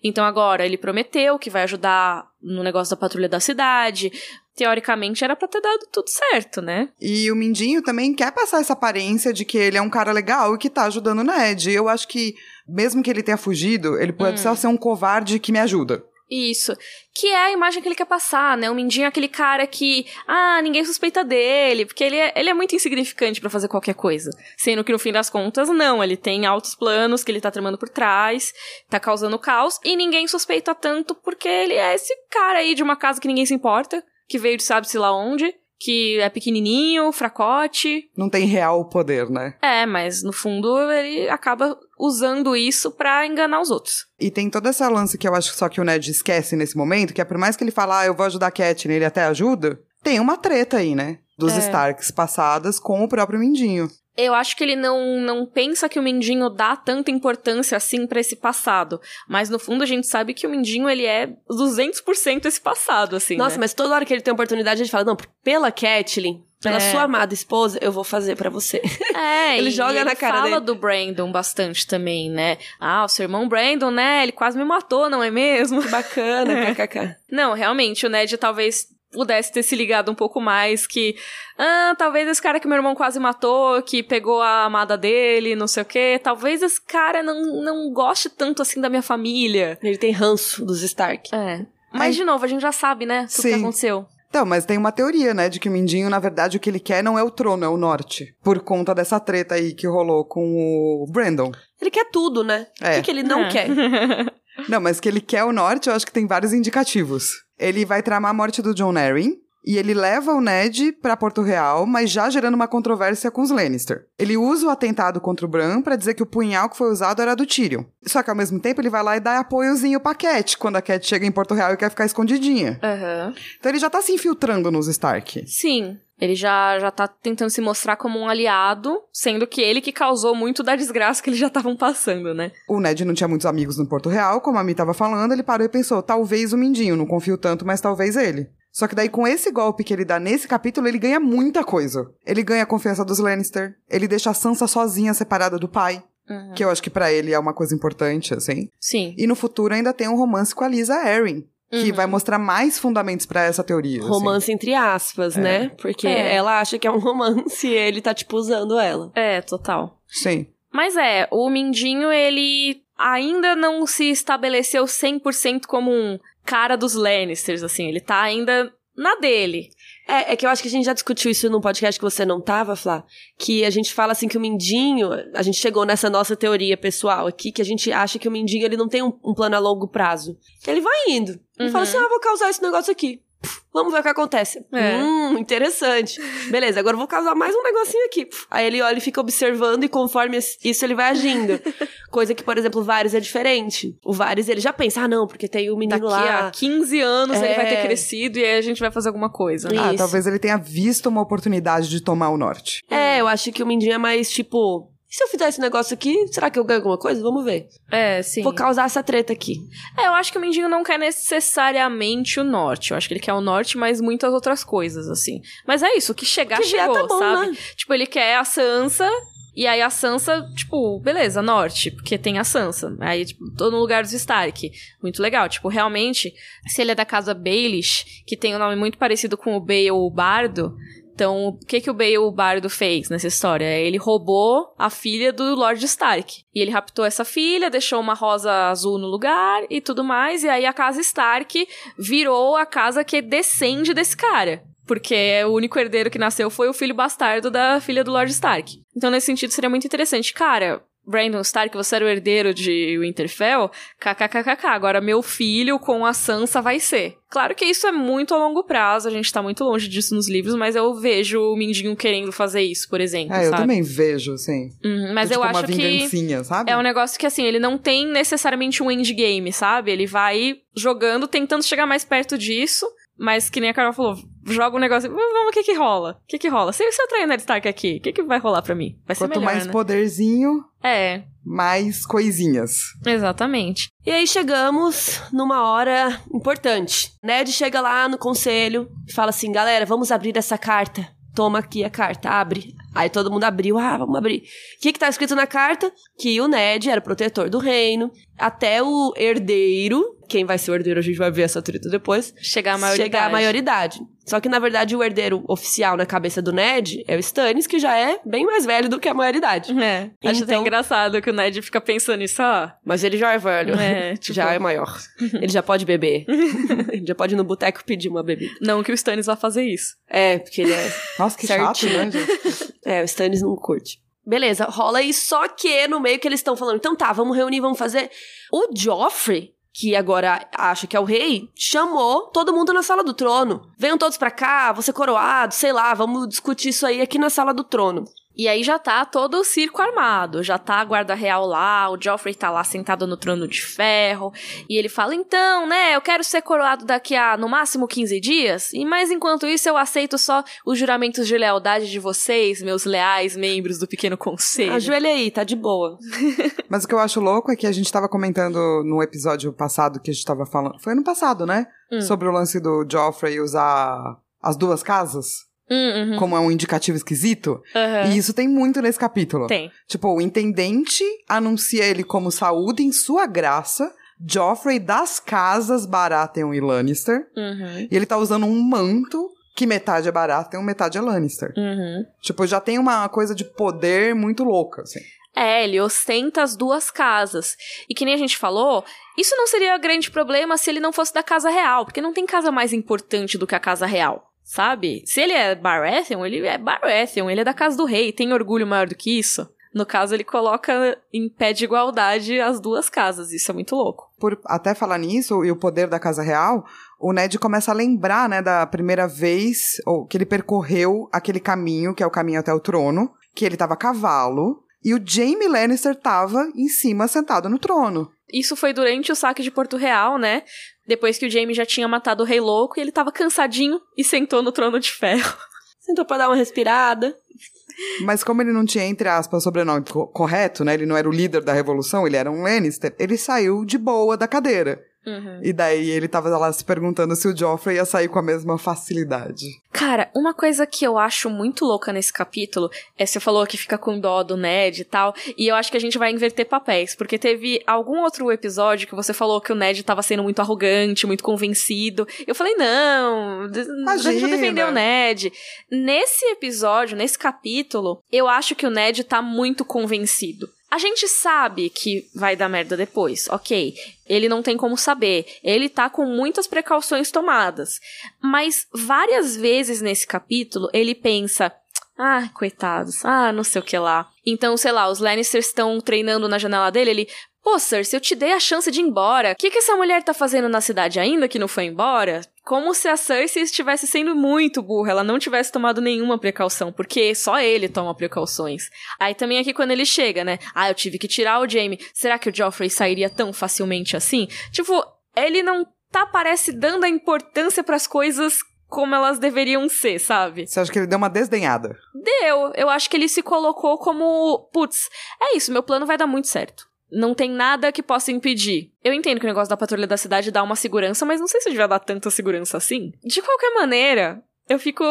Então agora ele prometeu que vai ajudar no negócio da patrulha da cidade. Teoricamente era pra ter dado tudo certo, né? E o Mindinho também quer passar essa aparência de que ele é um cara legal e que tá ajudando o Ned. Eu acho que, mesmo que ele tenha fugido, ele pode hum. só ser um covarde que me ajuda. Isso. Que é a imagem que ele quer passar, né? O Mindinho é aquele cara que, ah, ninguém suspeita dele, porque ele é, ele é muito insignificante para fazer qualquer coisa. Sendo que no fim das contas, não, ele tem altos planos que ele tá tramando por trás, tá causando caos, e ninguém suspeita tanto porque ele é esse cara aí de uma casa que ninguém se importa, que veio de sabe-se lá onde, que é pequenininho, fracote. Não tem real poder, né? É, mas no fundo ele acaba usando isso para enganar os outros. E tem toda essa lance que eu acho só que o Ned esquece nesse momento, que é por mais que ele fala, ah, eu vou ajudar a Cat, ele até ajuda, tem uma treta aí, né? Dos é. Starks passadas com o próprio Mindinho. Eu acho que ele não, não pensa que o Mindinho dá tanta importância assim para esse passado. Mas no fundo a gente sabe que o Mindinho ele é 200% esse passado, assim. Nossa, né? mas toda hora que ele tem oportunidade, a gente fala: não, pela Catelyn, pela é. sua amada esposa, eu vou fazer para você. <laughs> É, ele joga na cara fala dele. do Brandon bastante também, né? Ah, o seu irmão Brandon, né? Ele quase me matou, não é mesmo? Que bacana, <laughs> é. kkk. Não, realmente, o Ned talvez pudesse ter se ligado um pouco mais que ah, talvez esse cara que meu irmão quase matou, que pegou a amada dele, não sei o quê, talvez esse cara não, não goste tanto assim da minha família. Ele tem ranço dos Stark. É. Mas, de novo, a gente já sabe, né, o que aconteceu. Então, mas tem uma teoria, né, de que o Mindinho, na verdade, o que ele quer não é o trono, é o norte. Por conta dessa treta aí que rolou com o Brandon. Ele quer tudo, né? É. O que, que ele não é. quer? <laughs> não, mas que ele quer o norte, eu acho que tem vários indicativos. Ele vai tramar a morte do John Arryn, e ele leva o Ned para Porto Real, mas já gerando uma controvérsia com os Lannister. Ele usa o atentado contra o Bran para dizer que o punhal que foi usado era do Tyrion. Só que ao mesmo tempo ele vai lá e dá apoiozinho pra Cat quando a Cat chega em Porto Real e quer ficar escondidinha. Uhum. Então ele já tá se infiltrando nos Stark. Sim. Ele já, já tá tentando se mostrar como um aliado, sendo que ele que causou muito da desgraça que eles já estavam passando, né? O Ned não tinha muitos amigos no Porto Real, como a Mi tava falando, ele parou e pensou, talvez o Mindinho, não confio tanto, mas talvez ele. Só que daí, com esse golpe que ele dá nesse capítulo, ele ganha muita coisa. Ele ganha a confiança dos Lannister, ele deixa a Sansa sozinha, separada do pai. Uhum. Que eu acho que para ele é uma coisa importante, assim. Sim. E no futuro ainda tem um romance com a Lisa Arryn. Que uhum. vai mostrar mais fundamentos para essa teoria. Assim. Romance assim. entre aspas, é. né? Porque é. ela acha que é um <laughs> romance e ele tá, tipo, usando ela. É, total. Sim. Mas é, o Mindinho, ele ainda não se estabeleceu 100% como um cara dos Lannisters, assim. Ele tá ainda na dele. É, é que eu acho que a gente já discutiu isso num podcast que você não tava, Flá. Que a gente fala assim que o Mindinho, a gente chegou nessa nossa teoria pessoal aqui, que a gente acha que o Mindinho ele não tem um, um plano a longo prazo. Ele vai indo. Ele uhum. fala assim: ah, vou causar esse negócio aqui. Vamos ver o que acontece. É. Hum, interessante. Beleza, agora eu vou causar mais um negocinho aqui. Aí ele olha e fica observando e conforme isso ele vai agindo. <laughs> Coisa que, por exemplo, o Varys é diferente. O Varys, ele já pensa, ah, não, porque tem o menino Daqui lá. a 15 anos é... ele vai ter crescido e aí a gente vai fazer alguma coisa. Ah, talvez ele tenha visto uma oportunidade de tomar o norte. É, eu acho que o Mindinho é mais, tipo, e se eu fizer esse negócio aqui, será que eu ganho alguma coisa? Vamos ver. É, sim. Vou causar essa treta aqui. É, eu acho que o Mindinho não quer necessariamente o norte. Eu acho que ele quer o norte, mas muitas outras coisas, assim. Mas é isso, o que chegar, que chegou, tá bom, sabe? Né? Tipo, ele quer a Sansa, e aí a Sansa, tipo, beleza, norte, porque tem a Sansa. Aí, tipo, tô no lugar dos Stark. Muito legal. Tipo, realmente, se ele é da casa Baelish, que tem um nome muito parecido com o Bale o Bardo, então, o que que o Bale Bardo fez nessa história? Ele roubou a filha do Lord Stark. E ele raptou essa filha, deixou uma rosa azul no lugar e tudo mais. E aí a casa Stark virou a casa que descende desse cara. Porque o único herdeiro que nasceu foi o filho bastardo da filha do Lord Stark. Então, nesse sentido, seria muito interessante. Cara, Brandon Stark, você era o herdeiro de Winterfell, kkkk, agora meu filho com a Sansa vai ser. Claro que isso é muito a longo prazo, a gente tá muito longe disso nos livros, mas eu vejo o Mindinho querendo fazer isso, por exemplo, É, eu sabe? também vejo, sim. Uhum, mas tipo eu acho uma que sabe? é um negócio que, assim, ele não tem necessariamente um endgame, sabe? Ele vai jogando, tentando chegar mais perto disso, mas que nem a Carol falou, joga um negócio, vamos o que que rola. O que que rola? Se, se eu trair o Ned Stark aqui, o que que vai rolar pra mim? Vai ser Quanto melhor, mais né? poderzinho, É, mais coisinhas. exatamente. E aí chegamos numa hora importante. Ned chega lá no conselho e fala assim: galera, vamos abrir essa carta. Toma aqui a carta, abre. Aí todo mundo abriu, ah, vamos abrir. O que que tá escrito na carta? Que o Ned era protetor do reino, até o herdeiro, quem vai ser o herdeiro a gente vai ver essa treta depois, Chegar à maioridade. chegar à maioridade. Só que, na verdade, o herdeiro oficial na cabeça do Ned é o Stannis, que já é bem mais velho do que a maioridade. É, acho até Então- engraçado que o Ned fica pensando nisso, ó. Mas ele já é velho. É, <laughs> tipo- Já é maior. <laughs> Ele já pode beber. <laughs> ele já pode ir no boteco pedir uma bebida. Não que o Stannis vá fazer isso. É, porque ele é. Nossa, que chato, Certinho. né, gente? É, o Stannis não curte. Beleza, rola aí, só que no meio que eles estão falando, então tá, vamos reunir, vamos fazer. O Joffrey, que agora acha que é o rei, chamou todo mundo na sala do trono. Venham todos pra cá, você coroado, sei lá, vamos discutir isso aí aqui na sala do trono. E aí já tá todo o circo armado, já tá a guarda real lá, o Joffrey tá lá sentado no trono de ferro, e ele fala, então, né, eu quero ser coroado daqui a, no máximo, 15 dias, e mas enquanto isso eu aceito só os juramentos de lealdade de vocês, meus leais membros do pequeno conselho. Ajoelha aí, tá de boa. <laughs> Mas o que eu acho louco é que a gente tava comentando no episódio passado que a gente tava falando. Foi ano passado, né? Hum. Sobre o lance do Joffrey usar as duas casas uhum, como é um indicativo esquisito. aham. E isso tem muito nesse capítulo. Tem. Tipo, o intendente anuncia ele como saúde em sua graça. Joffrey das casas Baratheon e Lannister. Uhum, E ele tá usando um manto que metade é Baratheon, metade é Lannister. uhum. Tipo, já tem uma coisa de poder muito louca, assim. É, ele ostenta as duas casas. E que nem a gente falou, isso não seria grande problema se ele não fosse da casa real, porque não tem casa mais importante do que a casa real, sabe? Se ele é Baratheon, ele é Baratheon, ele é da casa do rei, tem orgulho maior do que isso. No caso, ele coloca em pé de igualdade as duas casas, isso é muito louco. Por até falar nisso, e o poder da Casa Real, o Ned começa a lembrar, né, da primeira vez ou, que ele percorreu aquele caminho, que é o caminho até o trono, que ele tava a cavalo, e o Jaime Lannister tava em cima, sentado no trono. Isso foi durante o saque de Porto Real, né? Depois que o Jaime já tinha matado o Rei Louco e ele tava cansadinho e sentou no trono de ferro. <laughs> Sentou pra dar uma respirada. Mas como ele não tinha, entre aspas, sobrenome co- correto, né, ele não era o líder da revolução, ele era um Lannister, ele saiu de boa da cadeira. Uhum. E daí ele tava lá se perguntando se o Joffrey ia sair com a mesma facilidade. Cara, uma coisa que eu acho muito louca nesse capítulo é você falou que fica com dó do Ned e tal, e eu acho que a gente vai inverter papéis, porque teve algum outro episódio que você falou que o Ned tava sendo muito arrogante, muito convencido. Eu falei, não, de- a gente Imagina. defendeu o Ned. Nesse episódio, nesse capítulo, eu acho que o Ned tá muito convencido. A gente sabe que vai dar merda depois, ok. Ele não tem como saber. Ele tá com muitas precauções tomadas. Mas várias vezes nesse capítulo ele pensa. Ah, coitados. Ah, não sei o que lá. Então, sei lá, os Lannisters estão treinando na janela dele. Ele. Pô, Cersei, eu te dei a chance de ir embora. O que, que essa mulher tá fazendo na cidade ainda que não foi embora? Como se a Cersei estivesse sendo muito burra, ela não tivesse tomado nenhuma precaução, porque só ele toma precauções. Aí também aqui quando ele chega, né? Ah, eu tive que tirar o Jaime. Será que o Joffrey sairia tão facilmente assim? Tipo, ele não tá, parece, dando a importância pras coisas como elas deveriam ser, sabe? Você acha que ele deu uma desdenhada? Deu. Eu acho que ele se colocou como, putz, é isso, meu plano vai dar muito certo. Não tem nada que possa impedir. Eu entendo que o negócio da patrulha da cidade dá uma segurança, mas não sei se devia dar tanta segurança assim. De qualquer maneira, eu fico.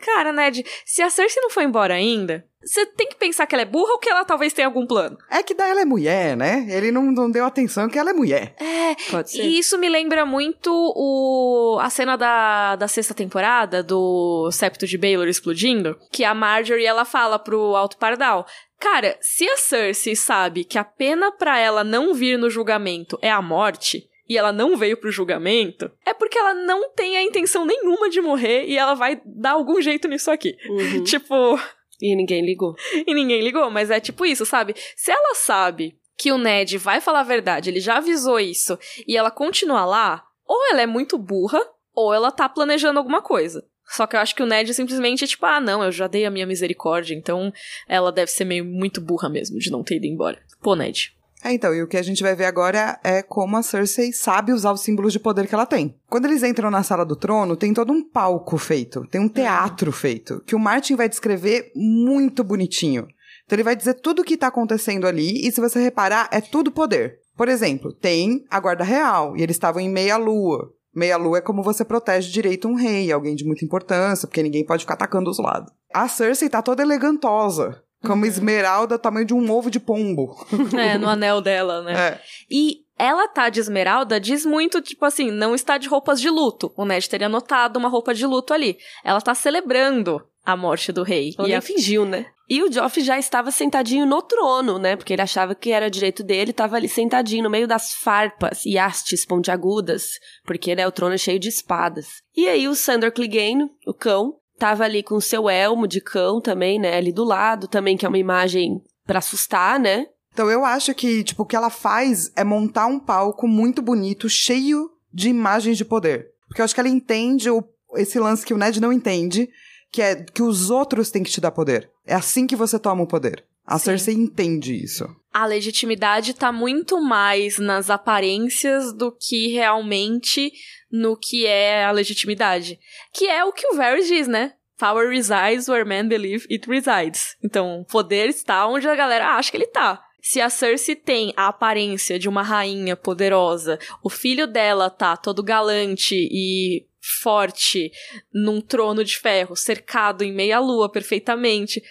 Cara, Ned, se a Cersei não foi embora ainda, você tem que pensar que ela é burra ou que ela talvez tenha algum plano. É que daí ela é mulher, né? Ele não, não deu atenção que ela é mulher. É, Pode ser. E isso me lembra muito o, a cena da, da sexta temporada do septo de Baelor explodindo, que a Marjorie ela fala pro Alto Pardal. Cara, se a Cersei sabe que a pena pra ela não vir no julgamento é a morte, e ela não veio pro julgamento, é porque ela não tem a intenção nenhuma de morrer e ela vai dar algum jeito nisso aqui. Uhum. <laughs> Tipo, E ninguém ligou. e ninguém ligou, mas é tipo isso, sabe? Se ela sabe que o Ned vai falar a verdade, ele já avisou isso, e ela continua lá, ou ela é muito burra, ou ela tá planejando alguma coisa. Só que eu acho que o Ned simplesmente é tipo, ah, não, eu já dei a minha misericórdia, então ela deve ser meio muito burra mesmo de não ter ido embora. Pô, Ned. É, então, e o que a gente vai ver agora é como a Cersei sabe usar os símbolos de poder que ela tem. Quando eles entram na sala do trono, tem todo um palco feito, tem um teatro feito, que o Martin vai descrever muito bonitinho. Então ele vai dizer tudo o que tá acontecendo ali, e se você reparar, é tudo poder. Por exemplo, tem a guarda real, e eles estavam em meia lua. Meia lua é como você protege direito um rei, alguém de muita importância, porque ninguém pode ficar atacando os lados. A Cersei tá toda elegantosa, como esmeralda tamanho de um ovo de pombo. <laughs> É, no anel dela, né? É. E ela tá de esmeralda diz muito, tipo assim, não está de roupas de luto. O Ned teria notado uma roupa de luto ali. Ela tá celebrando a morte do rei. Ela e nem a... fingiu, né? E o Joffrey já estava sentadinho no trono, né? Porque ele achava que era direito dele, estava ali sentadinho no meio das farpas e hastes pontiagudas, porque né, o trono é cheio de espadas. E aí o Sandor Clegane, o cão, tava ali com seu elmo de cão também, né? Ali do lado também, que é uma imagem pra assustar, né? Então eu acho que, tipo, o que ela faz é montar um palco muito bonito, cheio de imagens de poder. Porque eu acho que ela entende o, esse lance que o Ned não entende, que é que os outros têm que te dar poder. É assim que você toma o poder. A Sim. Cersei entende isso. a legitimidade tá muito mais nas aparências do que realmente no que é a legitimidade. Que é o que o Varys diz, né? Power resides where men believe it resides. Então, poder está onde a galera acha que ele tá. Se a Cersei tem a aparência de uma rainha poderosa, o filho dela tá todo galante e forte num trono de ferro, cercado em meia lua perfeitamente,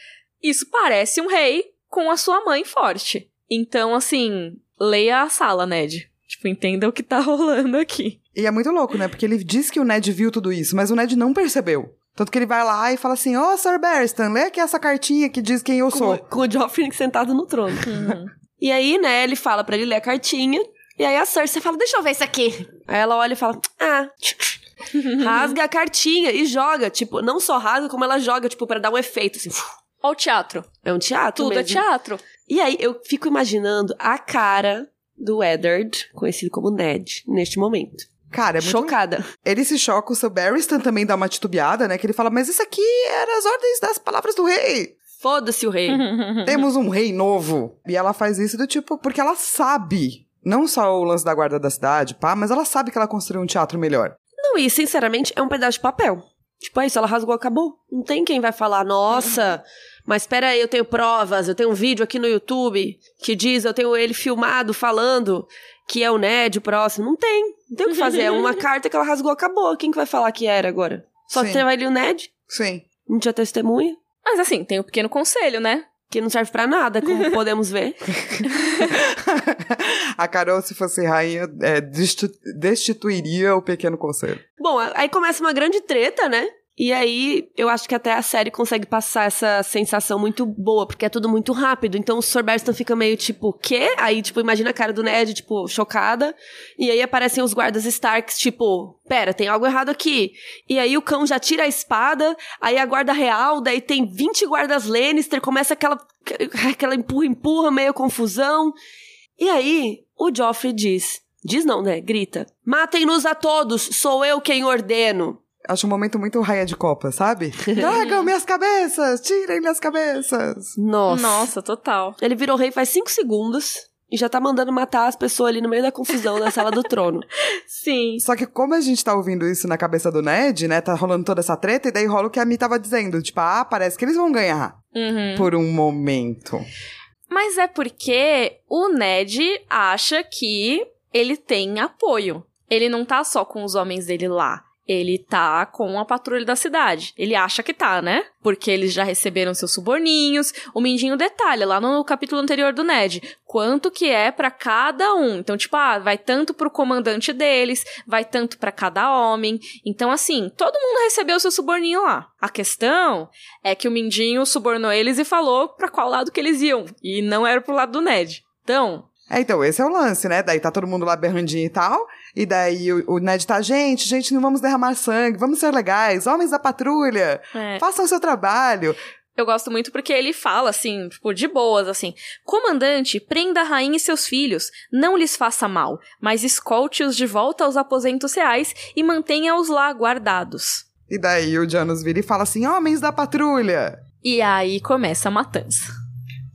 isso parece um rei com a sua mãe forte. Então, assim, leia a sala, Ned. Tipo, entenda o que tá <laughs> rolando aqui. E é muito louco, né? Porque ele diz que o Ned viu tudo isso, mas o Ned não percebeu. Tanto que ele vai lá e fala assim: Ô, Sir Barristan, lê aqui essa cartinha que diz quem eu sou. Com, com o Joffrey sentado no trono. E aí, né, ele fala pra ele ler a cartinha. E aí a Cersei fala, deixa eu ver isso aqui. Aí ela olha e fala, ah... <laughs> rasga a cartinha e joga. Tipo, não só rasga, como ela joga, tipo, pra dar um efeito, assim. Ó o teatro. É um teatro Tudo é mesmo. teatro. E aí, eu fico imaginando a cara do Eddard, conhecido como Ned, neste momento. Cara, é muito Chocada. Ele se choca, o Sir Barristan também dá uma titubeada, né? Que ele fala, mas isso aqui era as ordens das palavras do rei. Foda-se o rei. <laughs> Temos um rei novo. E ela faz isso do tipo, porque ela sabe. Não só o lance da guarda da cidade, pá, mas ela sabe que ela construiu um teatro melhor. Não, e sinceramente, é um pedaço de papel. Tipo, é isso, ela rasgou, acabou. Não tem quem vai falar, nossa, mas espera aí, eu tenho provas, eu tenho um vídeo aqui no YouTube que diz, eu tenho ele filmado falando que é o Ned o próximo. Não tem, não tem o que fazer. É uma <laughs> carta que ela rasgou, acabou. Quem que vai falar que era agora? Só Sim. tem ali o Ned, Sim. não tinha testemunha, Mas assim, tem o pequeno conselho, né? Que não serve pra nada, como <laughs> podemos ver. <laughs> a Carol, se fosse rainha, é, desti- destituiria o pequeno conselho. Bom, aí começa uma grande treta, né? E aí, eu acho que até a série consegue passar essa sensação muito boa, porque é tudo muito rápido. Então o Sr. Barristan fica meio tipo, quê? Aí, tipo, imagina a cara do Ned, tipo, chocada. E aí aparecem os guardas Starks, tipo, pera, tem algo errado aqui. E aí o cão já tira a espada, aí a guarda real, daí tem 20 guardas Lannister, começa aquela, aquela empurra-empurra, meio confusão. E aí, o Joffrey diz, diz não, né? Grita, matem-nos a todos, sou eu quem ordeno. Acho um momento muito raia de copa, sabe? <laughs> Tragam minhas cabeças! Tirem minhas cabeças! Nossa. Nossa, total. Ele virou rei faz cinco segundos e já tá mandando matar as pessoas ali no meio da confusão na sala do <laughs> trono. Sim. Só que como a gente tá ouvindo isso na cabeça do Ned, né? Tá rolando toda essa treta, e daí rola o que a Mi tava dizendo. Tipo, ah, parece que eles vão ganhar. Uhum. Por um momento. Mas é porque o Ned acha que ele tem apoio. Ele não tá só com os homens dele lá. Ele tá com a patrulha da cidade. Ele acha que tá, né? Porque eles já receberam seus suborninhos. O Mindinho detalha lá no capítulo anterior do Ned quanto que é pra cada um. Então, tipo, ah, vai tanto pro comandante deles, vai tanto pra cada homem. Então, assim, todo mundo recebeu seu suborninho lá. A questão é que o Mindinho subornou eles e falou pra qual lado que eles iam. E não era pro lado do Ned. Então, É, então, esse é o lance, né? Daí tá todo mundo lá berrandinho e tal. E daí o, o Ned tá, gente, gente, não vamos derramar sangue, vamos ser legais, homens da patrulha, é. façam o seu trabalho. Eu gosto muito porque ele fala, assim, tipo, de boas, assim. Comandante, prenda a rainha e seus filhos. Não lhes faça mal, mas escolte-os de volta aos aposentos reais e mantenha-os lá guardados. E daí o Janus vira e fala assim: Homens da patrulha! E aí começa a matança.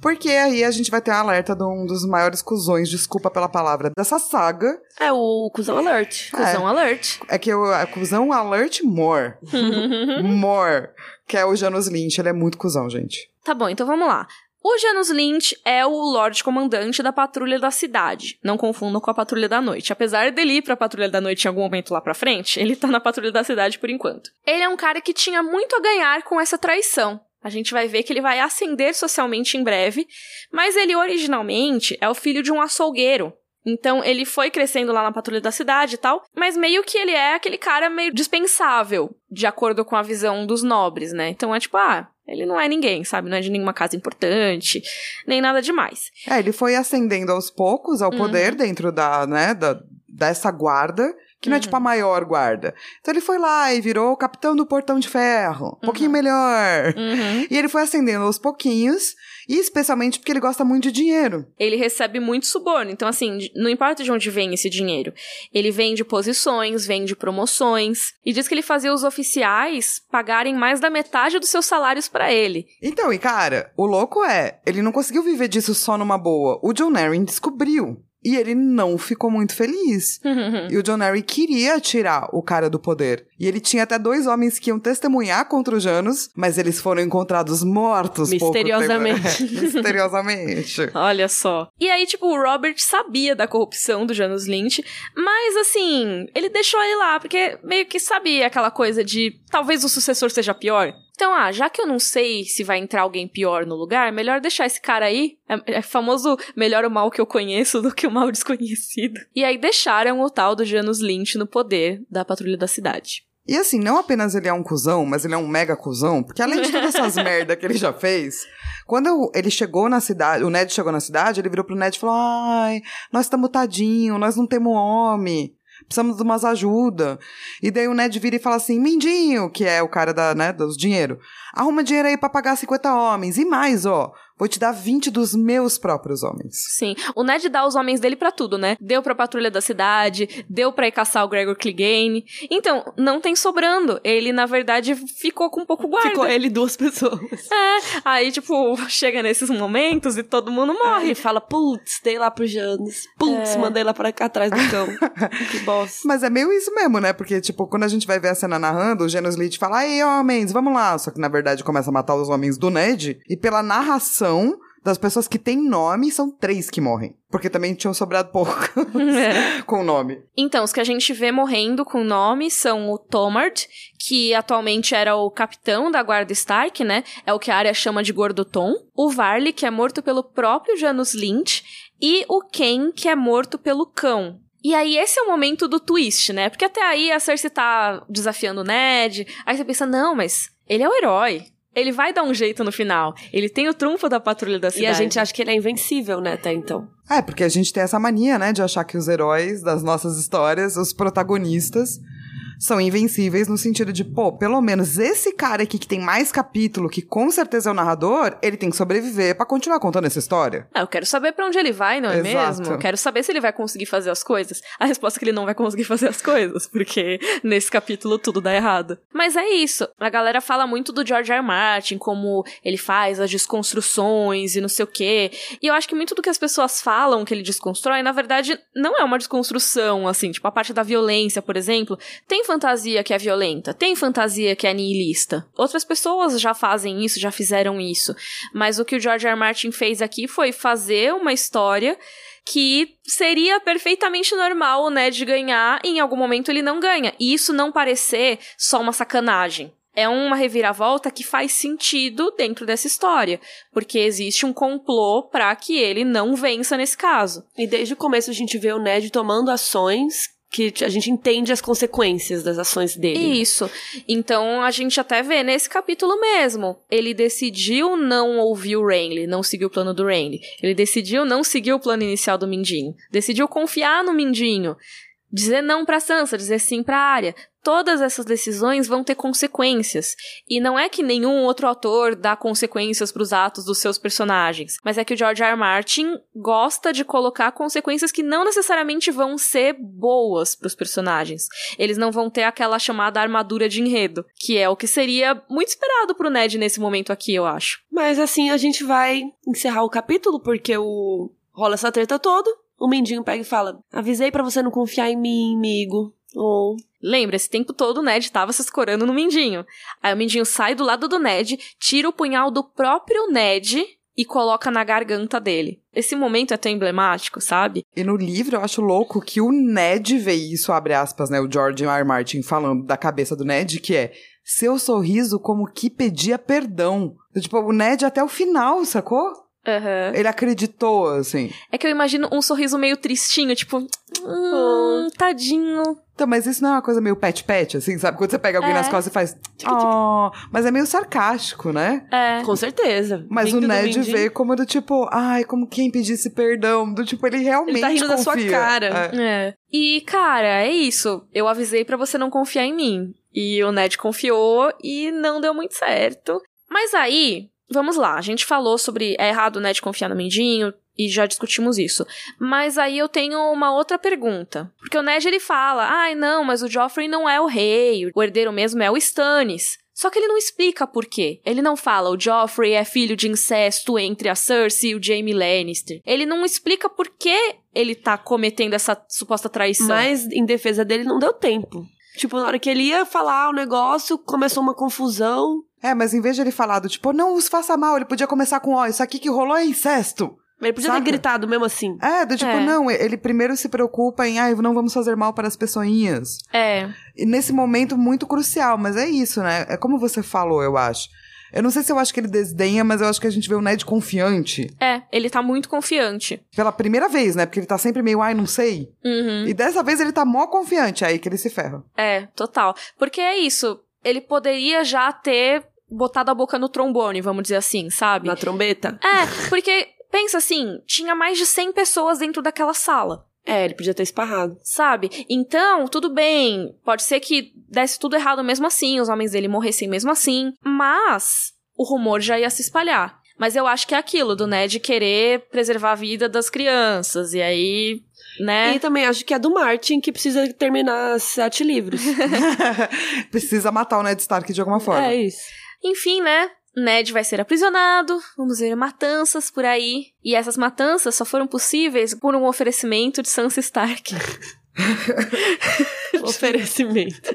Porque aí a gente vai ter um alerta de um dos maiores cuzões, desculpa pela palavra, dessa saga. É o Cusão Alert. Cusão alert. É que o é cuzão alert more. <laughs> more. Que é o Janus Lynch. Ele é muito cuzão, gente. Tá bom, então vamos lá. O Janus Lynch é o Lorde Comandante da Patrulha da Cidade. Não confundam com a Patrulha da Noite. Apesar dele ir pra Patrulha da Noite em algum momento lá pra frente, ele tá na Patrulha da Cidade por enquanto. Ele é um cara que tinha muito a ganhar com essa traição. A gente vai ver que ele vai ascender socialmente em breve, mas ele originalmente é o filho de um açougueiro. Então ele foi crescendo lá na patrulha da cidade e tal, mas meio que ele é aquele cara meio dispensável, de acordo com a visão dos nobres, né? Então é tipo, ah, ele não é ninguém, sabe? Não é de nenhuma casa importante, nem nada demais. É, ele foi ascendendo aos poucos ao poder dentro da, né, da, dessa guarda, que não é tipo a maior guarda. Então ele foi lá e virou o capitão do portão de ferro. Um pouquinho melhor. Uhum. E ele foi ascendendo aos pouquinhos, e especialmente porque ele gosta muito de dinheiro. Ele recebe muito suborno. Então, assim, não importa de onde vem esse dinheiro. Ele vem de posições, vem de promoções. E diz que ele fazia os oficiais pagarem mais da metade dos seus salários pra ele. Então, e cara, o louco é, ele não conseguiu viver disso só numa boa. O John Arryn descobriu. E ele não ficou muito feliz. <laughs> E o John Arryn queria tirar o cara do poder. E ele tinha até dois homens que iam testemunhar contra o Janus, mas eles foram encontrados mortos. pouco tempo- Misteriosamente. <laughs> É, misteriosamente. <laughs> Olha só. E aí, tipo, o Robert sabia da corrupção do Janus Lynch, mas assim, ele deixou ele lá, porque meio que sabia aquela coisa de talvez o sucessor seja pior. Então, ah, já que eu não sei se vai entrar alguém pior no lugar, melhor deixar esse cara aí. É, é famoso melhor o mal que eu conheço do que o mal <laughs> desconhecido. E aí deixaram o tal do Janus Lynch no poder da patrulha da cidade. E assim, não apenas ele é um cuzão, mas ele é um mega cuzão, porque além de todas essas <laughs> merda que ele já fez, quando ele chegou na cidade, o Ned chegou na cidade, ele virou pro Ned e falou: Ai, nós estamos tadinho, nós não temos homem. Precisamos de umas ajuda. E daí o Ned vira e fala assim: Mindinho, que é o cara da, né, dos dinheiro, arruma dinheiro aí pra pagar 50 homens. E mais, ó, vou te dar 20 dos meus próprios homens. Sim, o Ned dá os homens dele pra tudo, né? Deu pra patrulha da cidade, deu pra ir caçar o Gregor Clegane. Então, não tem sobrando. Ele, na verdade, ficou com um pouco guarda. Ficou ele e duas pessoas. É, aí, tipo, chega nesses momentos e todo mundo morre. ele fala, putz, dei lá pro Janus. Putz, mandei lá pra cá atrás do cão. <laughs> que bosta. Mas é meio isso mesmo, né? Porque, tipo, quando a gente vai ver a cena narrando, o Janus Lead fala, aí, homens, vamos lá. Só que, na verdade, começa a matar os homens do Ned. E pela narração das pessoas que têm nome, são três que morrem. Porque também tinham sobrado pouco <laughs> com o nome. Então, os que a gente vê morrendo com nome são o Tomard, que atualmente era o capitão da guarda Stark, né? É o que a área chama de Gordo Tom. O Varley, que é morto pelo próprio Janus Lynch. E o Ken, que é morto pelo cão. E aí, esse é o momento do twist, né? Porque até aí a Cersei tá desafiando o Ned. Aí você pensa, não, mas ele é o herói. Ele vai dar um jeito no final. Ele tem o trunfo da patrulha da E cidade. a gente acha que ele é invencível, né, até então. É, porque a gente tem essa mania, né, de achar que os heróis das nossas histórias, os protagonistas, são invencíveis no sentido de, pô, pelo menos esse cara aqui que tem mais capítulo, que com certeza é o narrador, ele tem que sobreviver pra continuar contando essa história. Ah, eu quero saber pra onde ele vai, não é Exato. mesmo? Eu quero saber se ele vai conseguir fazer as coisas. A resposta é que ele não vai conseguir <laughs> fazer as coisas, porque nesse capítulo tudo dá errado. Mas é isso. A galera fala muito do George R. R. Martin, como ele faz as desconstruções e não sei o quê. E eu acho que muito do que as pessoas falam que ele desconstrói, na verdade, não é uma desconstrução, assim. Tipo, a parte da violência, por exemplo. Tem fantasia que é violenta, tem fantasia que é nihilista. Outras pessoas já fazem isso, já fizeram isso. Mas o que o George R. R. Martin fez aqui foi fazer uma história que seria perfeitamente normal o Ned ganhar e em algum momento ele não ganha. E isso não parecer só uma sacanagem. É uma reviravolta que faz sentido dentro dessa história, porque existe um complô pra que ele não vença nesse caso. E desde o começo a gente vê o Ned tomando ações que a gente entende as consequências das ações dele. Isso. Então a gente até vê nesse capítulo mesmo. Ele decidiu não ouvir o Renly, não seguir o plano do Renly. Ele decidiu não seguir o plano inicial do Mindinho. Decidiu confiar no Mindinho. Dizer não pra Sansa, dizer sim pra Arya. Todas essas decisões vão ter consequências. E não é que nenhum outro autor dá consequências para os atos dos seus personagens, mas é que o George R. R. Martin gosta de colocar consequências que não necessariamente vão ser boas para os personagens. Eles não vão ter aquela chamada armadura de enredo, que é o que seria muito esperado pro Ned nesse momento aqui, eu acho. Mas assim a gente vai encerrar o capítulo, porque o rola essa treta toda. O Mendinho pega e fala: Avisei para você não confiar em mim, amigo. Ou. Lembra, esse tempo todo o Ned tava se escorando no Mindinho. Aí o Mindinho sai do lado do Ned, tira o punhal do próprio Ned e coloca na garganta dele. Esse momento é tão emblemático, sabe? E no livro eu acho louco que o Ned vê isso, abre aspas, né? O George R. R. Martin falando da cabeça do Ned, que é seu sorriso como que pedia perdão. Tipo, o Ned até o final, sacou? Uhum. Ele acreditou, assim. É que eu imagino um sorriso meio tristinho, tipo, hum, tadinho. Então, mas isso não é uma coisa meio pet-pet, assim, sabe? Quando você pega alguém É. nas costas e faz. Oh, mas é meio sarcástico, né? É. Com certeza. Mas Vindo o Ned vê como do tipo, ai, como quem pedisse perdão. Do tipo, ele realmente. Ele tá rindo da sua confia. cara. É. É. E, cara, é isso. Eu avisei pra você não confiar em mim. E o Ned confiou e não deu muito certo. Mas aí, vamos lá. A gente falou sobre é errado o Ned confiar no Mindinho e já discutimos isso. Mas aí eu tenho uma outra pergunta. Porque o Ned ele fala: "Ai, não, mas o Joffrey não é o rei, o herdeiro mesmo é o Stannis". Só que ele não explica por quê. Ele não fala o Joffrey é filho de incesto entre a Cersei e o Jaime Lannister. Ele não explica por que ele tá cometendo essa suposta traição. Mas em defesa dele não deu tempo. Tipo, na hora que ele ia falar o negócio, começou uma confusão. É, mas em vez de ele falar do tipo, não os faça mal, ele podia começar com, ó, isso aqui que rolou é incesto. Ele podia Saca? ter gritado mesmo assim. É, do tipo, É. não, ele primeiro se preocupa em, ai, não vamos fazer mal para as pessoinhas. É. E nesse momento muito crucial, mas é isso, né? É como você falou, eu acho. Eu não sei se eu acho que ele desdenha, mas eu acho que a gente vê o Ned confiante. É, ele tá muito confiante. Pela primeira vez, né? Porque ele tá sempre meio, ai, não sei. Uhum. E dessa vez ele tá mó confiante, é aí que ele se ferra. É, total. Porque é isso. Ele poderia já ter botado a boca no trombone, vamos dizer assim, sabe? Na trombeta. É, porque, pensa assim, tinha mais de 100 pessoas dentro daquela sala. É, ele podia ter esparrado. Sabe? Então, tudo bem. Pode ser que desse tudo errado mesmo assim, os homens dele morressem mesmo assim. Mas o rumor já ia se espalhar. Mas eu acho que é aquilo do Ned querer preservar a vida das crianças. E aí, né? E também acho que é do Martin que precisa terminar sete livros. <laughs> Precisa matar o Ned Stark de alguma forma. é isso. Enfim, né? Ned vai ser aprisionado, vamos ver matanças por aí. E essas matanças só foram possíveis por um oferecimento de Sansa Stark. <laughs> Oferecimento.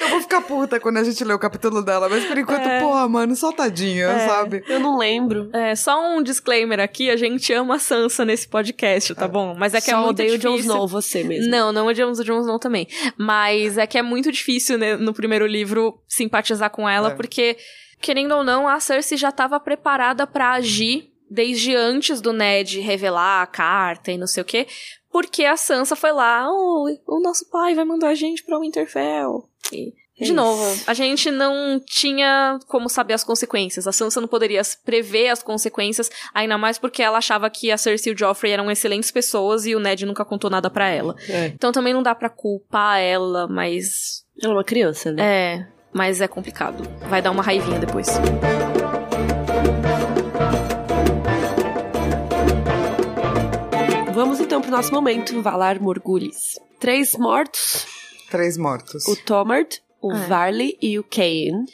Eu vou ficar puta quando a gente lê o capítulo dela, mas por enquanto, É. porra, mano, só tadinha, sabe? Eu não lembro. É, só um disclaimer aqui, a gente ama a Sansa nesse podcast, tá bom? Mas é que é Só muito odeio o Jon difícil. Snow, você mesmo. Não, não odiamos o Jon Snow também. Mas é que é muito difícil, né, no primeiro livro, simpatizar com ela, É. porque, querendo ou não, a Cersei já tava preparada pra agir desde antes do Ned revelar a carta e não sei o quê. Porque a Sansa foi lá, oh, o nosso pai vai mandar a gente pra Winterfell. E, de Isso. novo, a gente não tinha como saber as consequências. A Sansa não poderia prever as consequências, ainda mais porque ela achava que a Cersei e o Joffrey eram excelentes pessoas e o Ned nunca contou nada pra ela. É. Então também não dá pra culpar ela, mas. Ela é uma criança, né? É. Mas é complicado. Vai dar uma raivinha depois. Vamos então pro nosso momento, Valar Morgulhos. Três mortos, Três mortos. o Tomard, o É. Varley e o Cain.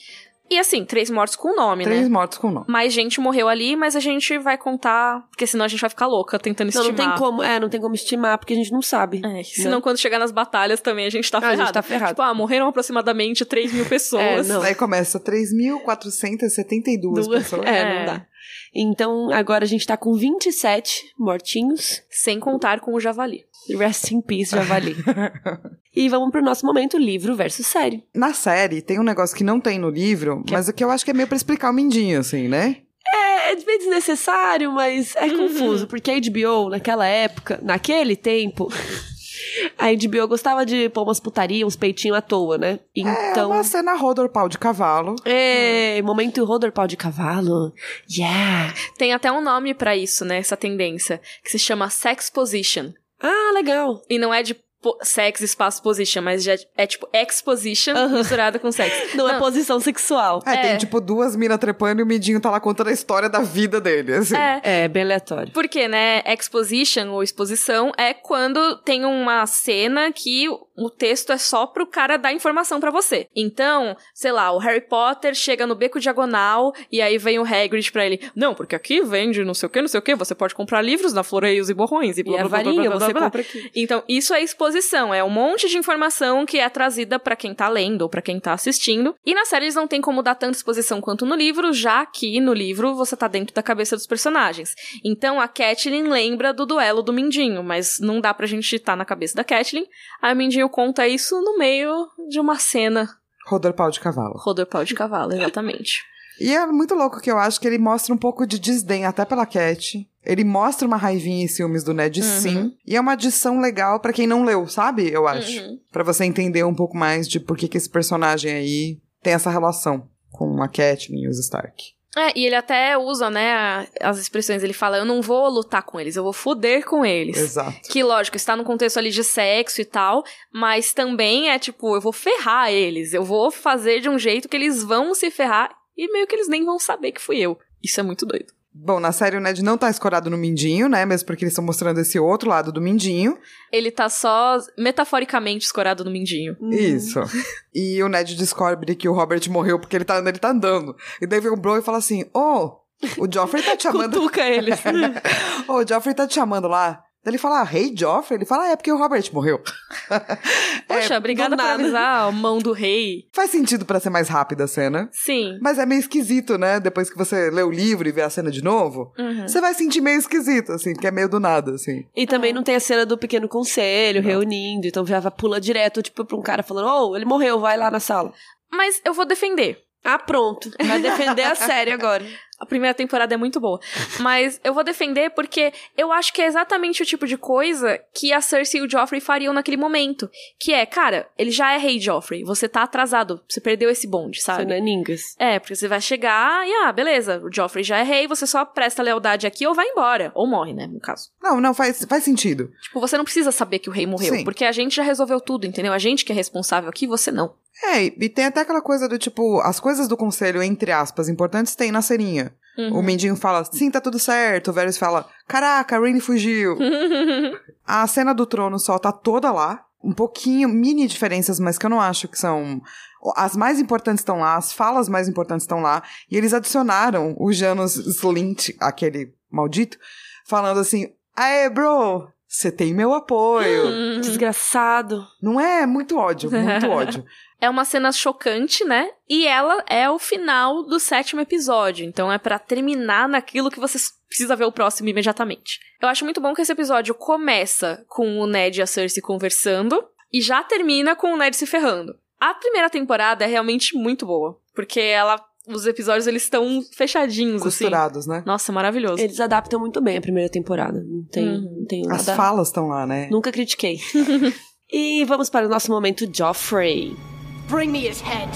E assim, três mortos com nome, Três né? mortos com nome. Mais gente morreu ali, mas a gente vai contar, porque senão a gente vai ficar louca tentando Não, não estimar. tem como, é, não tem como estimar, porque a gente não sabe. É, senão quando chegar nas batalhas também a gente tá Ah, a ferrado. gente tá ferrado. Tipo, ah, morreram aproximadamente 3 mil <laughs> pessoas. É, não. Daí começa 3.472 Duas. pessoas. É, É. não dá. Então, agora a gente tá com 27 mortinhos. Sem contar com o javali. Rest in peace, Javali. <laughs> e vamos pro nosso momento, livro versus série. Na série, tem um negócio que não tem no livro, mas que eu acho que é meio pra explicar o Mindinho, assim, né? É, é bem desnecessário, mas é Uhum. confuso, porque a HBO, naquela época, naquele tempo, a HBO gostava de pôr umas putaria, uns peitinhos à toa, né? É Então. uma cena rodor pau de cavalo. É, momento rodor pau de cavalo. Yeah! Tem até um nome pra isso, né? Essa tendência, que se chama sex position. Ah, legal. E não é de sex, espaço, position, mas já é tipo exposition misturada com sex. <laughs> Não, é posição sexual. É, tem É. tipo duas minas trepando e o Midinho tá lá contando a história da vida dele, assim. É, É, bem aleatório. Porque, né, exposition ou exposição é quando tem uma cena que o texto é só pro cara dar informação pra você. Então, sei lá, o Harry Potter chega no beco diagonal e aí vem o Hagrid pra ele. Não, porque aqui vende não sei o que, não sei o que, você pode comprar livros na Floreios e Borrões e E blá a blá blá blá varinha, blá blá você blá. compra aqui. Então, isso é exposição, é um monte de informação que é trazida pra quem tá lendo ou pra quem tá assistindo. E na série eles não tem como dar tanta exposição quanto no livro, já que no livro você tá dentro da cabeça dos personagens. Então a Catelyn lembra do duelo do Mindinho, mas não dá pra gente estar na cabeça da Catelyn. Aí o Mindinho conta isso no meio de uma cena Rodor pau de cavalo. rodor pau de cavalo, exatamente. <laughs> E é muito louco que eu acho que ele mostra um pouco de desdém até pela Cat. Ele mostra uma raivinha e ciúmes do Ned, Uhum. sim. E é uma adição legal pra quem não leu, sabe? Eu acho. Uhum. Pra você entender um pouco mais de por que, que esse personagem aí tem essa relação com a Catelyn e os Stark. É, e ele até usa, né, as expressões. Ele fala: Eu não vou lutar com eles, eu vou foder com eles. Exato. Que, lógico, está no contexto ali de sexo e tal, mas também é tipo, eu vou ferrar eles, eu vou fazer de um jeito que eles vão se ferrar e meio que eles nem vão saber que fui eu. Isso é muito doido. Bom, na série o Ned não tá escorado no Mindinho, né? Mesmo porque eles estão mostrando esse outro lado do Mindinho. Ele tá só metaforicamente escorado no mindinho. Isso. E o Ned descobre que o Robert morreu porque ele tá, ele tá andando. E daí vem o Bro e fala assim: Ô, o Joffrey tá te <laughs> chamando. Cutuca eles. Ô, <laughs> o Joffrey tá te chamando lá. Ele fala, ah, rei Joffrey? Ele fala, ah, é porque o Robert morreu. <laughs> Poxa, É, obrigada por avisar a mão do rei. Faz sentido pra ser mais rápida a cena. Sim. Mas é meio esquisito, né? Depois que você lê o livro e vê a cena de novo, Uhum. você vai sentir meio esquisito, assim, porque é meio do nada, assim. E também não tem a cena do pequeno conselho reunindo, então já pula direto, tipo, pra um cara falando, oh, ele morreu, vai lá na sala. Mas eu vou defender. Ah, pronto. Vai defender a <laughs> série agora. A primeira temporada é muito boa. Mas eu vou defender porque eu acho que é exatamente o tipo de coisa que a Cersei e o Joffrey fariam naquele momento. Que é, cara, ele já é rei Joffrey. Você tá atrasado. Você perdeu esse bonde, Você sabe? não é ningas. É, porque você vai chegar e, ah, beleza, o Joffrey já é rei, você só presta lealdade aqui ou vai embora. Ou morre, né, no caso. Não, não, faz, faz sentido. Tipo, você não precisa saber que o rei morreu, Sim. porque a gente já resolveu tudo, entendeu? A gente que é responsável aqui, você não. É, e tem até aquela coisa do tipo, as coisas do conselho, entre aspas, importantes tem na serinha. Uhum. O Mindinho fala, sim, tá tudo certo. O Varys fala, caraca, a Rainey fugiu. <laughs> A cena do trono só tá toda lá. Um pouquinho, mini diferenças, mas que eu não acho que são. As mais importantes estão lá, as falas mais importantes estão lá. E eles adicionaram o Janus Slint, aquele maldito, falando assim: Aê, bro, você tem meu apoio. <laughs> Desgraçado. não é? Muito ódio, muito ódio. <laughs> É uma cena chocante, né? E ela é o final do sétimo episódio. Então é pra terminar naquilo que você precisa ver o próximo imediatamente. Eu acho muito bom que esse episódio começa com o Ned e a Cersei conversando e já termina com o Ned se ferrando. A primeira temporada é realmente muito boa, porque ela os episódios eles estão fechadinhos assim. Costurados, né? Nossa, maravilhoso. Eles adaptam muito bem a primeira temporada. Não tem, Uhum. não tem As nada. falas estão lá, né? Nunca critiquei. <laughs> e vamos para o nosso momento Joffrey. Bring me his head.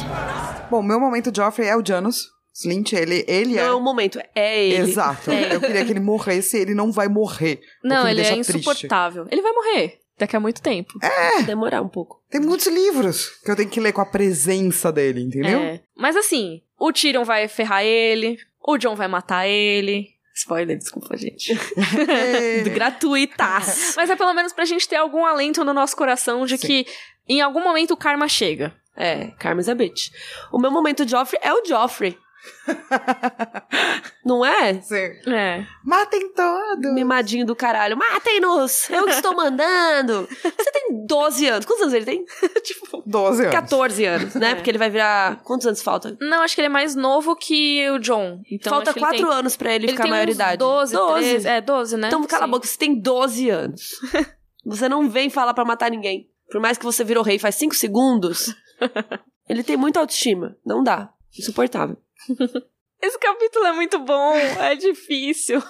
Bom, meu momento Joffrey é o Janus Slint, ele, ele Não é. é o momento, é ele. Exato. Eu queria que ele morresse, ele não vai morrer. Não, ele é deixa triste. insuportável. Ele vai morrer daqui a muito tempo. Vai demorar um pouco. Tem muitos livros que eu tenho que ler com a presença dele, entendeu? É. Mas assim, o Tyrion vai ferrar ele, o John vai matar ele. Spoiler, desculpa, gente. <laughs> É. Gratuitas. <laughs> Mas é pelo menos pra gente ter algum alento no nosso coração de Sim. que em algum momento o karma chega. É, Carmen a bitch. O meu momento Joffrey é o Joffrey. <laughs> Não é? Sim. É. Matem todos! Mimadinho do caralho. Matem-nos! Eu que estou mandando! Você tem 12 anos. Quantos anos ele tem? <laughs> tipo, 12 anos. 14 anos, né? É. Porque ele vai virar. Quantos anos falta? Não, acho que ele é mais novo que o John. Então, falta acho que ele 4 tem... anos pra ele, Ele ficar tem uns maioridade. 12, 13. É, 12, né? Então cala a Sim. boca, você tem 12 anos. <laughs> você não vem falar pra matar ninguém. Por mais que você virou rei faz 5 segundos, <laughs> ele tem muita autoestima. Não dá. Insuportável. <laughs> Esse capítulo é muito bom, é difícil.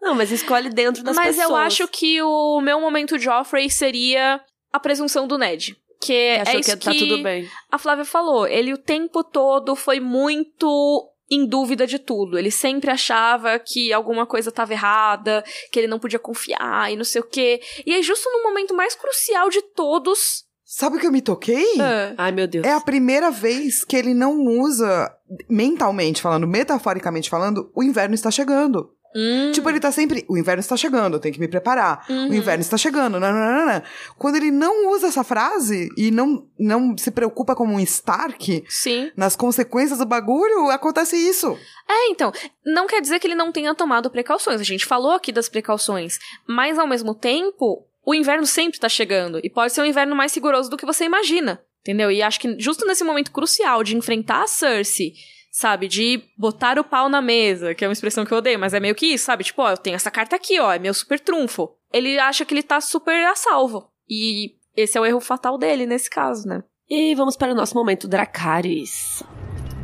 Não, mas escolhe dentro das Mas pessoas. eu acho que o meu momento Joffrey seria a presunção do Ned. Que Achou é isso que tá tudo bem. a Flávia falou. Ele o tempo todo foi muito em dúvida de tudo. Ele sempre achava que alguma coisa estava errada, que ele não podia confiar e não sei o quê. E aí, justo no momento mais crucial de todos. Sabe o que eu me toquei? ah, Ai, meu Deus. É a primeira vez que ele não usa, mentalmente falando, metaforicamente falando, o inverno está chegando. hum, Tipo, ele tá sempre. O inverno está chegando, eu tenho que me preparar. Uhum. O inverno está chegando. nananana. Quando ele não usa essa frase e não, não se preocupa como um Stark sim. nas consequências do bagulho, acontece isso. É, então, não quer dizer que ele não tenha tomado precauções. A gente falou aqui das precauções, mas ao mesmo tempo, o inverno sempre tá chegando e pode ser um inverno mais rigoroso do que você imagina, entendeu? E acho que justo nesse momento crucial de enfrentar a Cersei, sabe, de botar o pau na mesa, que é uma expressão que eu odeio, mas é meio que isso, sabe? Tipo, ó, eu tenho essa carta aqui, ó, é meu super trunfo. Ele acha que ele tá super a salvo. E esse é o erro fatal dele nesse caso, né? E vamos para o nosso momento Dracarys.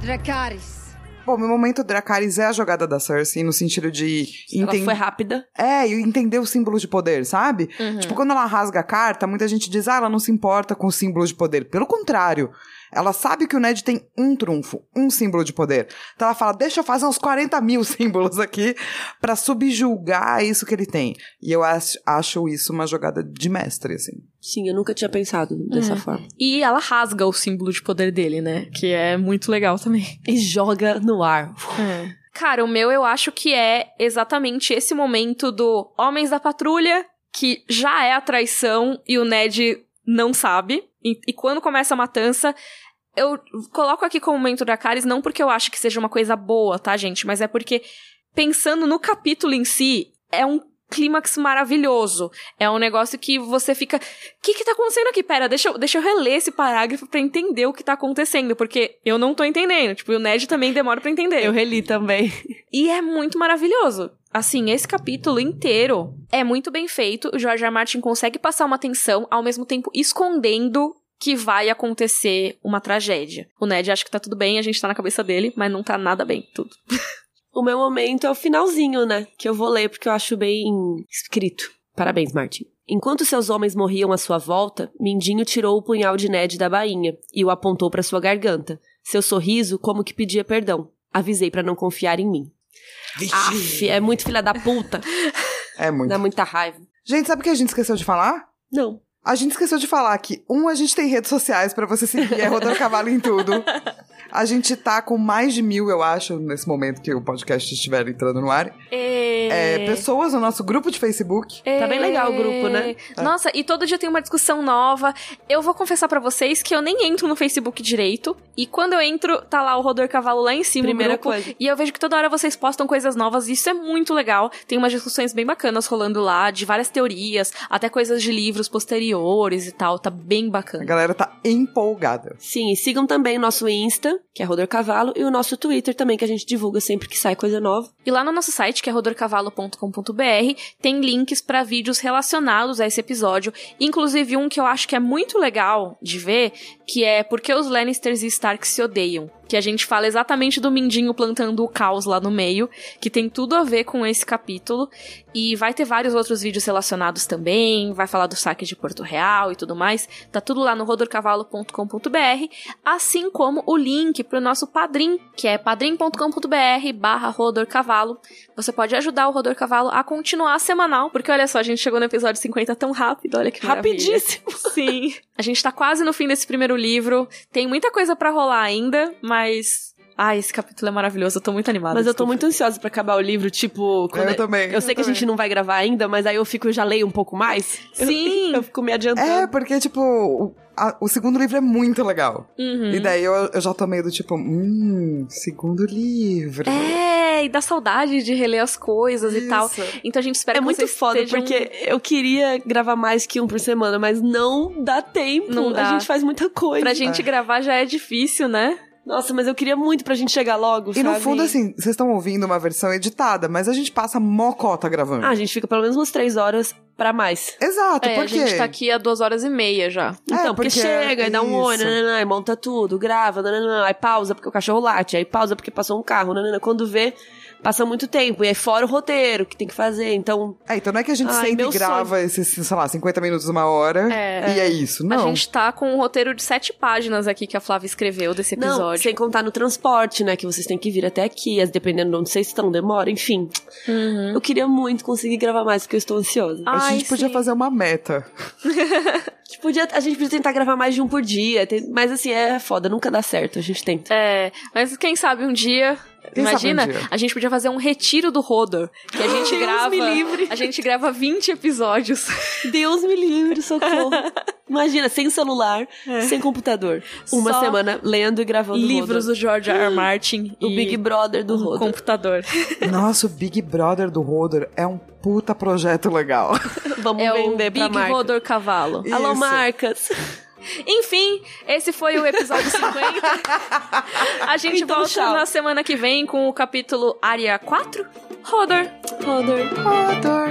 Dracarys. Bom, meu momento Dracarys é a jogada da Cersei, no sentido de Ela foi rápida. É, e entender o símbolo de poder, sabe? Uhum. Tipo, quando ela rasga a carta, muita gente diz, ah, ela não se importa com símbolos de poder. Pelo contrário, ela sabe que o Ned tem um trunfo, um símbolo de poder. Então ela fala, deixa eu fazer uns 40 mil <laughs> símbolos aqui pra subjulgar isso que ele tem. E eu acho, acho isso uma jogada de mestre, assim. Sim, eu nunca tinha pensado dessa forma. E ela rasga o símbolo de poder dele, né? Que é muito legal também. E joga no ar. Cara, o meu eu acho que é exatamente esse momento do Homens da Patrulha, que já é a traição e o Ned não sabe. E, e quando começa a matança, eu coloco aqui como momento da Caris não porque eu acho que seja uma coisa boa, tá, gente? Mas é porque, pensando no capítulo em si, é um clímax maravilhoso. É um negócio que você fica. O que que tá acontecendo aqui? Pera, deixa eu, deixa eu reler esse parágrafo pra entender o que tá acontecendo. Porque eu não tô entendendo. Tipo, o Ned também demora pra entender. Eu reli também. E é muito maravilhoso. Assim, esse capítulo inteiro é muito bem feito. O George R. Martin consegue passar uma tensão, ao mesmo tempo escondendo que vai acontecer uma tragédia. O Ned acha que tá tudo bem, a gente tá na cabeça dele, mas não tá nada bem, tudo. <laughs> O meu momento é o finalzinho, né? Que eu vou ler porque eu acho bem escrito. Parabéns, Martin. Enquanto seus homens morriam à sua volta, Mindinho tirou o punhal de Ned da bainha e o apontou para sua garganta. Seu sorriso como que pedia perdão. Avisei para não confiar em mim. Aff, é muito filha da puta. É muito. Dá muita raiva. Gente, sabe o que a gente esqueceu de falar? Não. A gente esqueceu de falar que, um, a gente tem redes sociais pra você seguir, é Rodando Cavalo em tudo. <laughs> A gente tá com mais de mil, eu acho, nesse momento que o podcast estiver entrando no ar. É, pessoas no nosso grupo de Facebook. Tá bem legal o grupo, né? Nossa, e todo dia tem uma discussão nova. Eu vou confessar pra vocês que eu nem entro no Facebook direito. E quando eu entro, tá lá o Rodor Cavalo lá em cima Primeira grupo. coisa. E eu vejo que toda hora vocês postam coisas novas. E isso é muito legal. Tem umas discussões bem bacanas rolando lá, de várias teorias, até coisas de livros posteriores e tal. Tá bem A bacana. galera tá empolgada. Sim, e sigam também o nosso Insta, que é Rodor Cavalo, e o nosso Twitter também, que a gente divulga sempre que sai coisa nova. E lá no nosso site, que é rodorcavalo.com.br, tem links para vídeos relacionados a esse episódio, inclusive um que eu acho que é muito legal de ver, que é Porque os Lannisters e Stark se odeiam. Que a gente fala exatamente do Mindinho plantando o caos lá no meio, que tem tudo a ver com esse capítulo. E vai ter vários outros vídeos relacionados também, vai falar do saque de Porto Real e tudo mais. Tá tudo lá no rodorcavalo.com.br, assim como o link pro nosso padrim, que é padrim.com.br barra rodorcavalo. Você pode ajudar o Rodor Cavalo a continuar semanal, porque olha só, a gente chegou no episódio 50 tão rápido, olha que maravilha. Rapidíssimo. <laughs> Sim. A gente tá quase no fim desse primeiro livro. Tem muita coisa pra rolar ainda, mas. Ai, esse capítulo é maravilhoso, eu tô muito animada. Mas eu tô muito ansiosa pra acabar o livro, tipo... quando Eu também. Eu sei eu que a gente não vai gravar ainda, mas aí eu fico, eu já leio um pouco mais. Eu- Sim. <laughs> Eu, fico me adiantando. É, porque, tipo, o, a- o segundo livro é muito legal. Uhum. E daí eu, eu já tô meio do tipo, hum, segundo livro. É, e dá saudade de reler as coisas e tal. Isso. Então a gente espera É que muito vocês foda, estejam- porque eu queria gravar mais que um por semana, mas não dá tempo. Não dá. A gente faz muita coisa. Pra gente gravar já é difícil, né? Nossa, mas eu queria muito pra gente chegar logo, E no sabe? fundo, assim, vocês estão ouvindo uma versão editada, mas a gente passa mocota gravando. Ah, a gente fica pelo menos umas três horas pra mais. Exato, É, a porque... gente tá aqui há duas horas e meia já. Então, porque, porque chega, aí dá um oi, nananã, aí monta tudo, grava, nananã, aí pausa porque o cachorro late, aí pausa porque passou um carro, nananã. Quando vê, passa muito tempo. E é fora o roteiro que tem que fazer. Então, É, então não é que a gente Ai, senta meu e grava esses, sei lá, 50 minutos, uma hora É. e é isso. Não. A gente tá com um roteiro de sete páginas aqui que a Flávia escreveu desse não, episódio. sem contar no transporte, né? Que vocês têm que vir até aqui, dependendo de onde vocês estão, demora, enfim. Eu queria muito conseguir gravar mais, porque eu estou ansiosa. A Ai, gente podia sim. fazer uma meta. <laughs> A gente podia, a gente podia tentar gravar mais de um por dia, mas assim, é foda, nunca dá certo, a gente tenta. É, mas quem sabe um dia. Imagina, um a gente podia fazer um retiro do Rodor. Que a <gasps> gente Deus grava. me livre. A gente grava 20 episódios. <laughs> Deus me livre, socorro. <laughs> Imagina, sem celular, sem computador. Uma Só semana lendo e gravando livros do George R. R. Martin. <gasps> O Big Brother do um Rodor. computador. <laughs> Nossa, o Big Brother do Rodor é um puta projeto legal. Vamos É o vender pra Big. Rodor Cavalo. Alô, Isso. marcas. Enfim, esse foi o episódio 50. A gente então, volta tchau. na semana que vem com o capítulo Área 4. Rodor. Rodor. Rodor.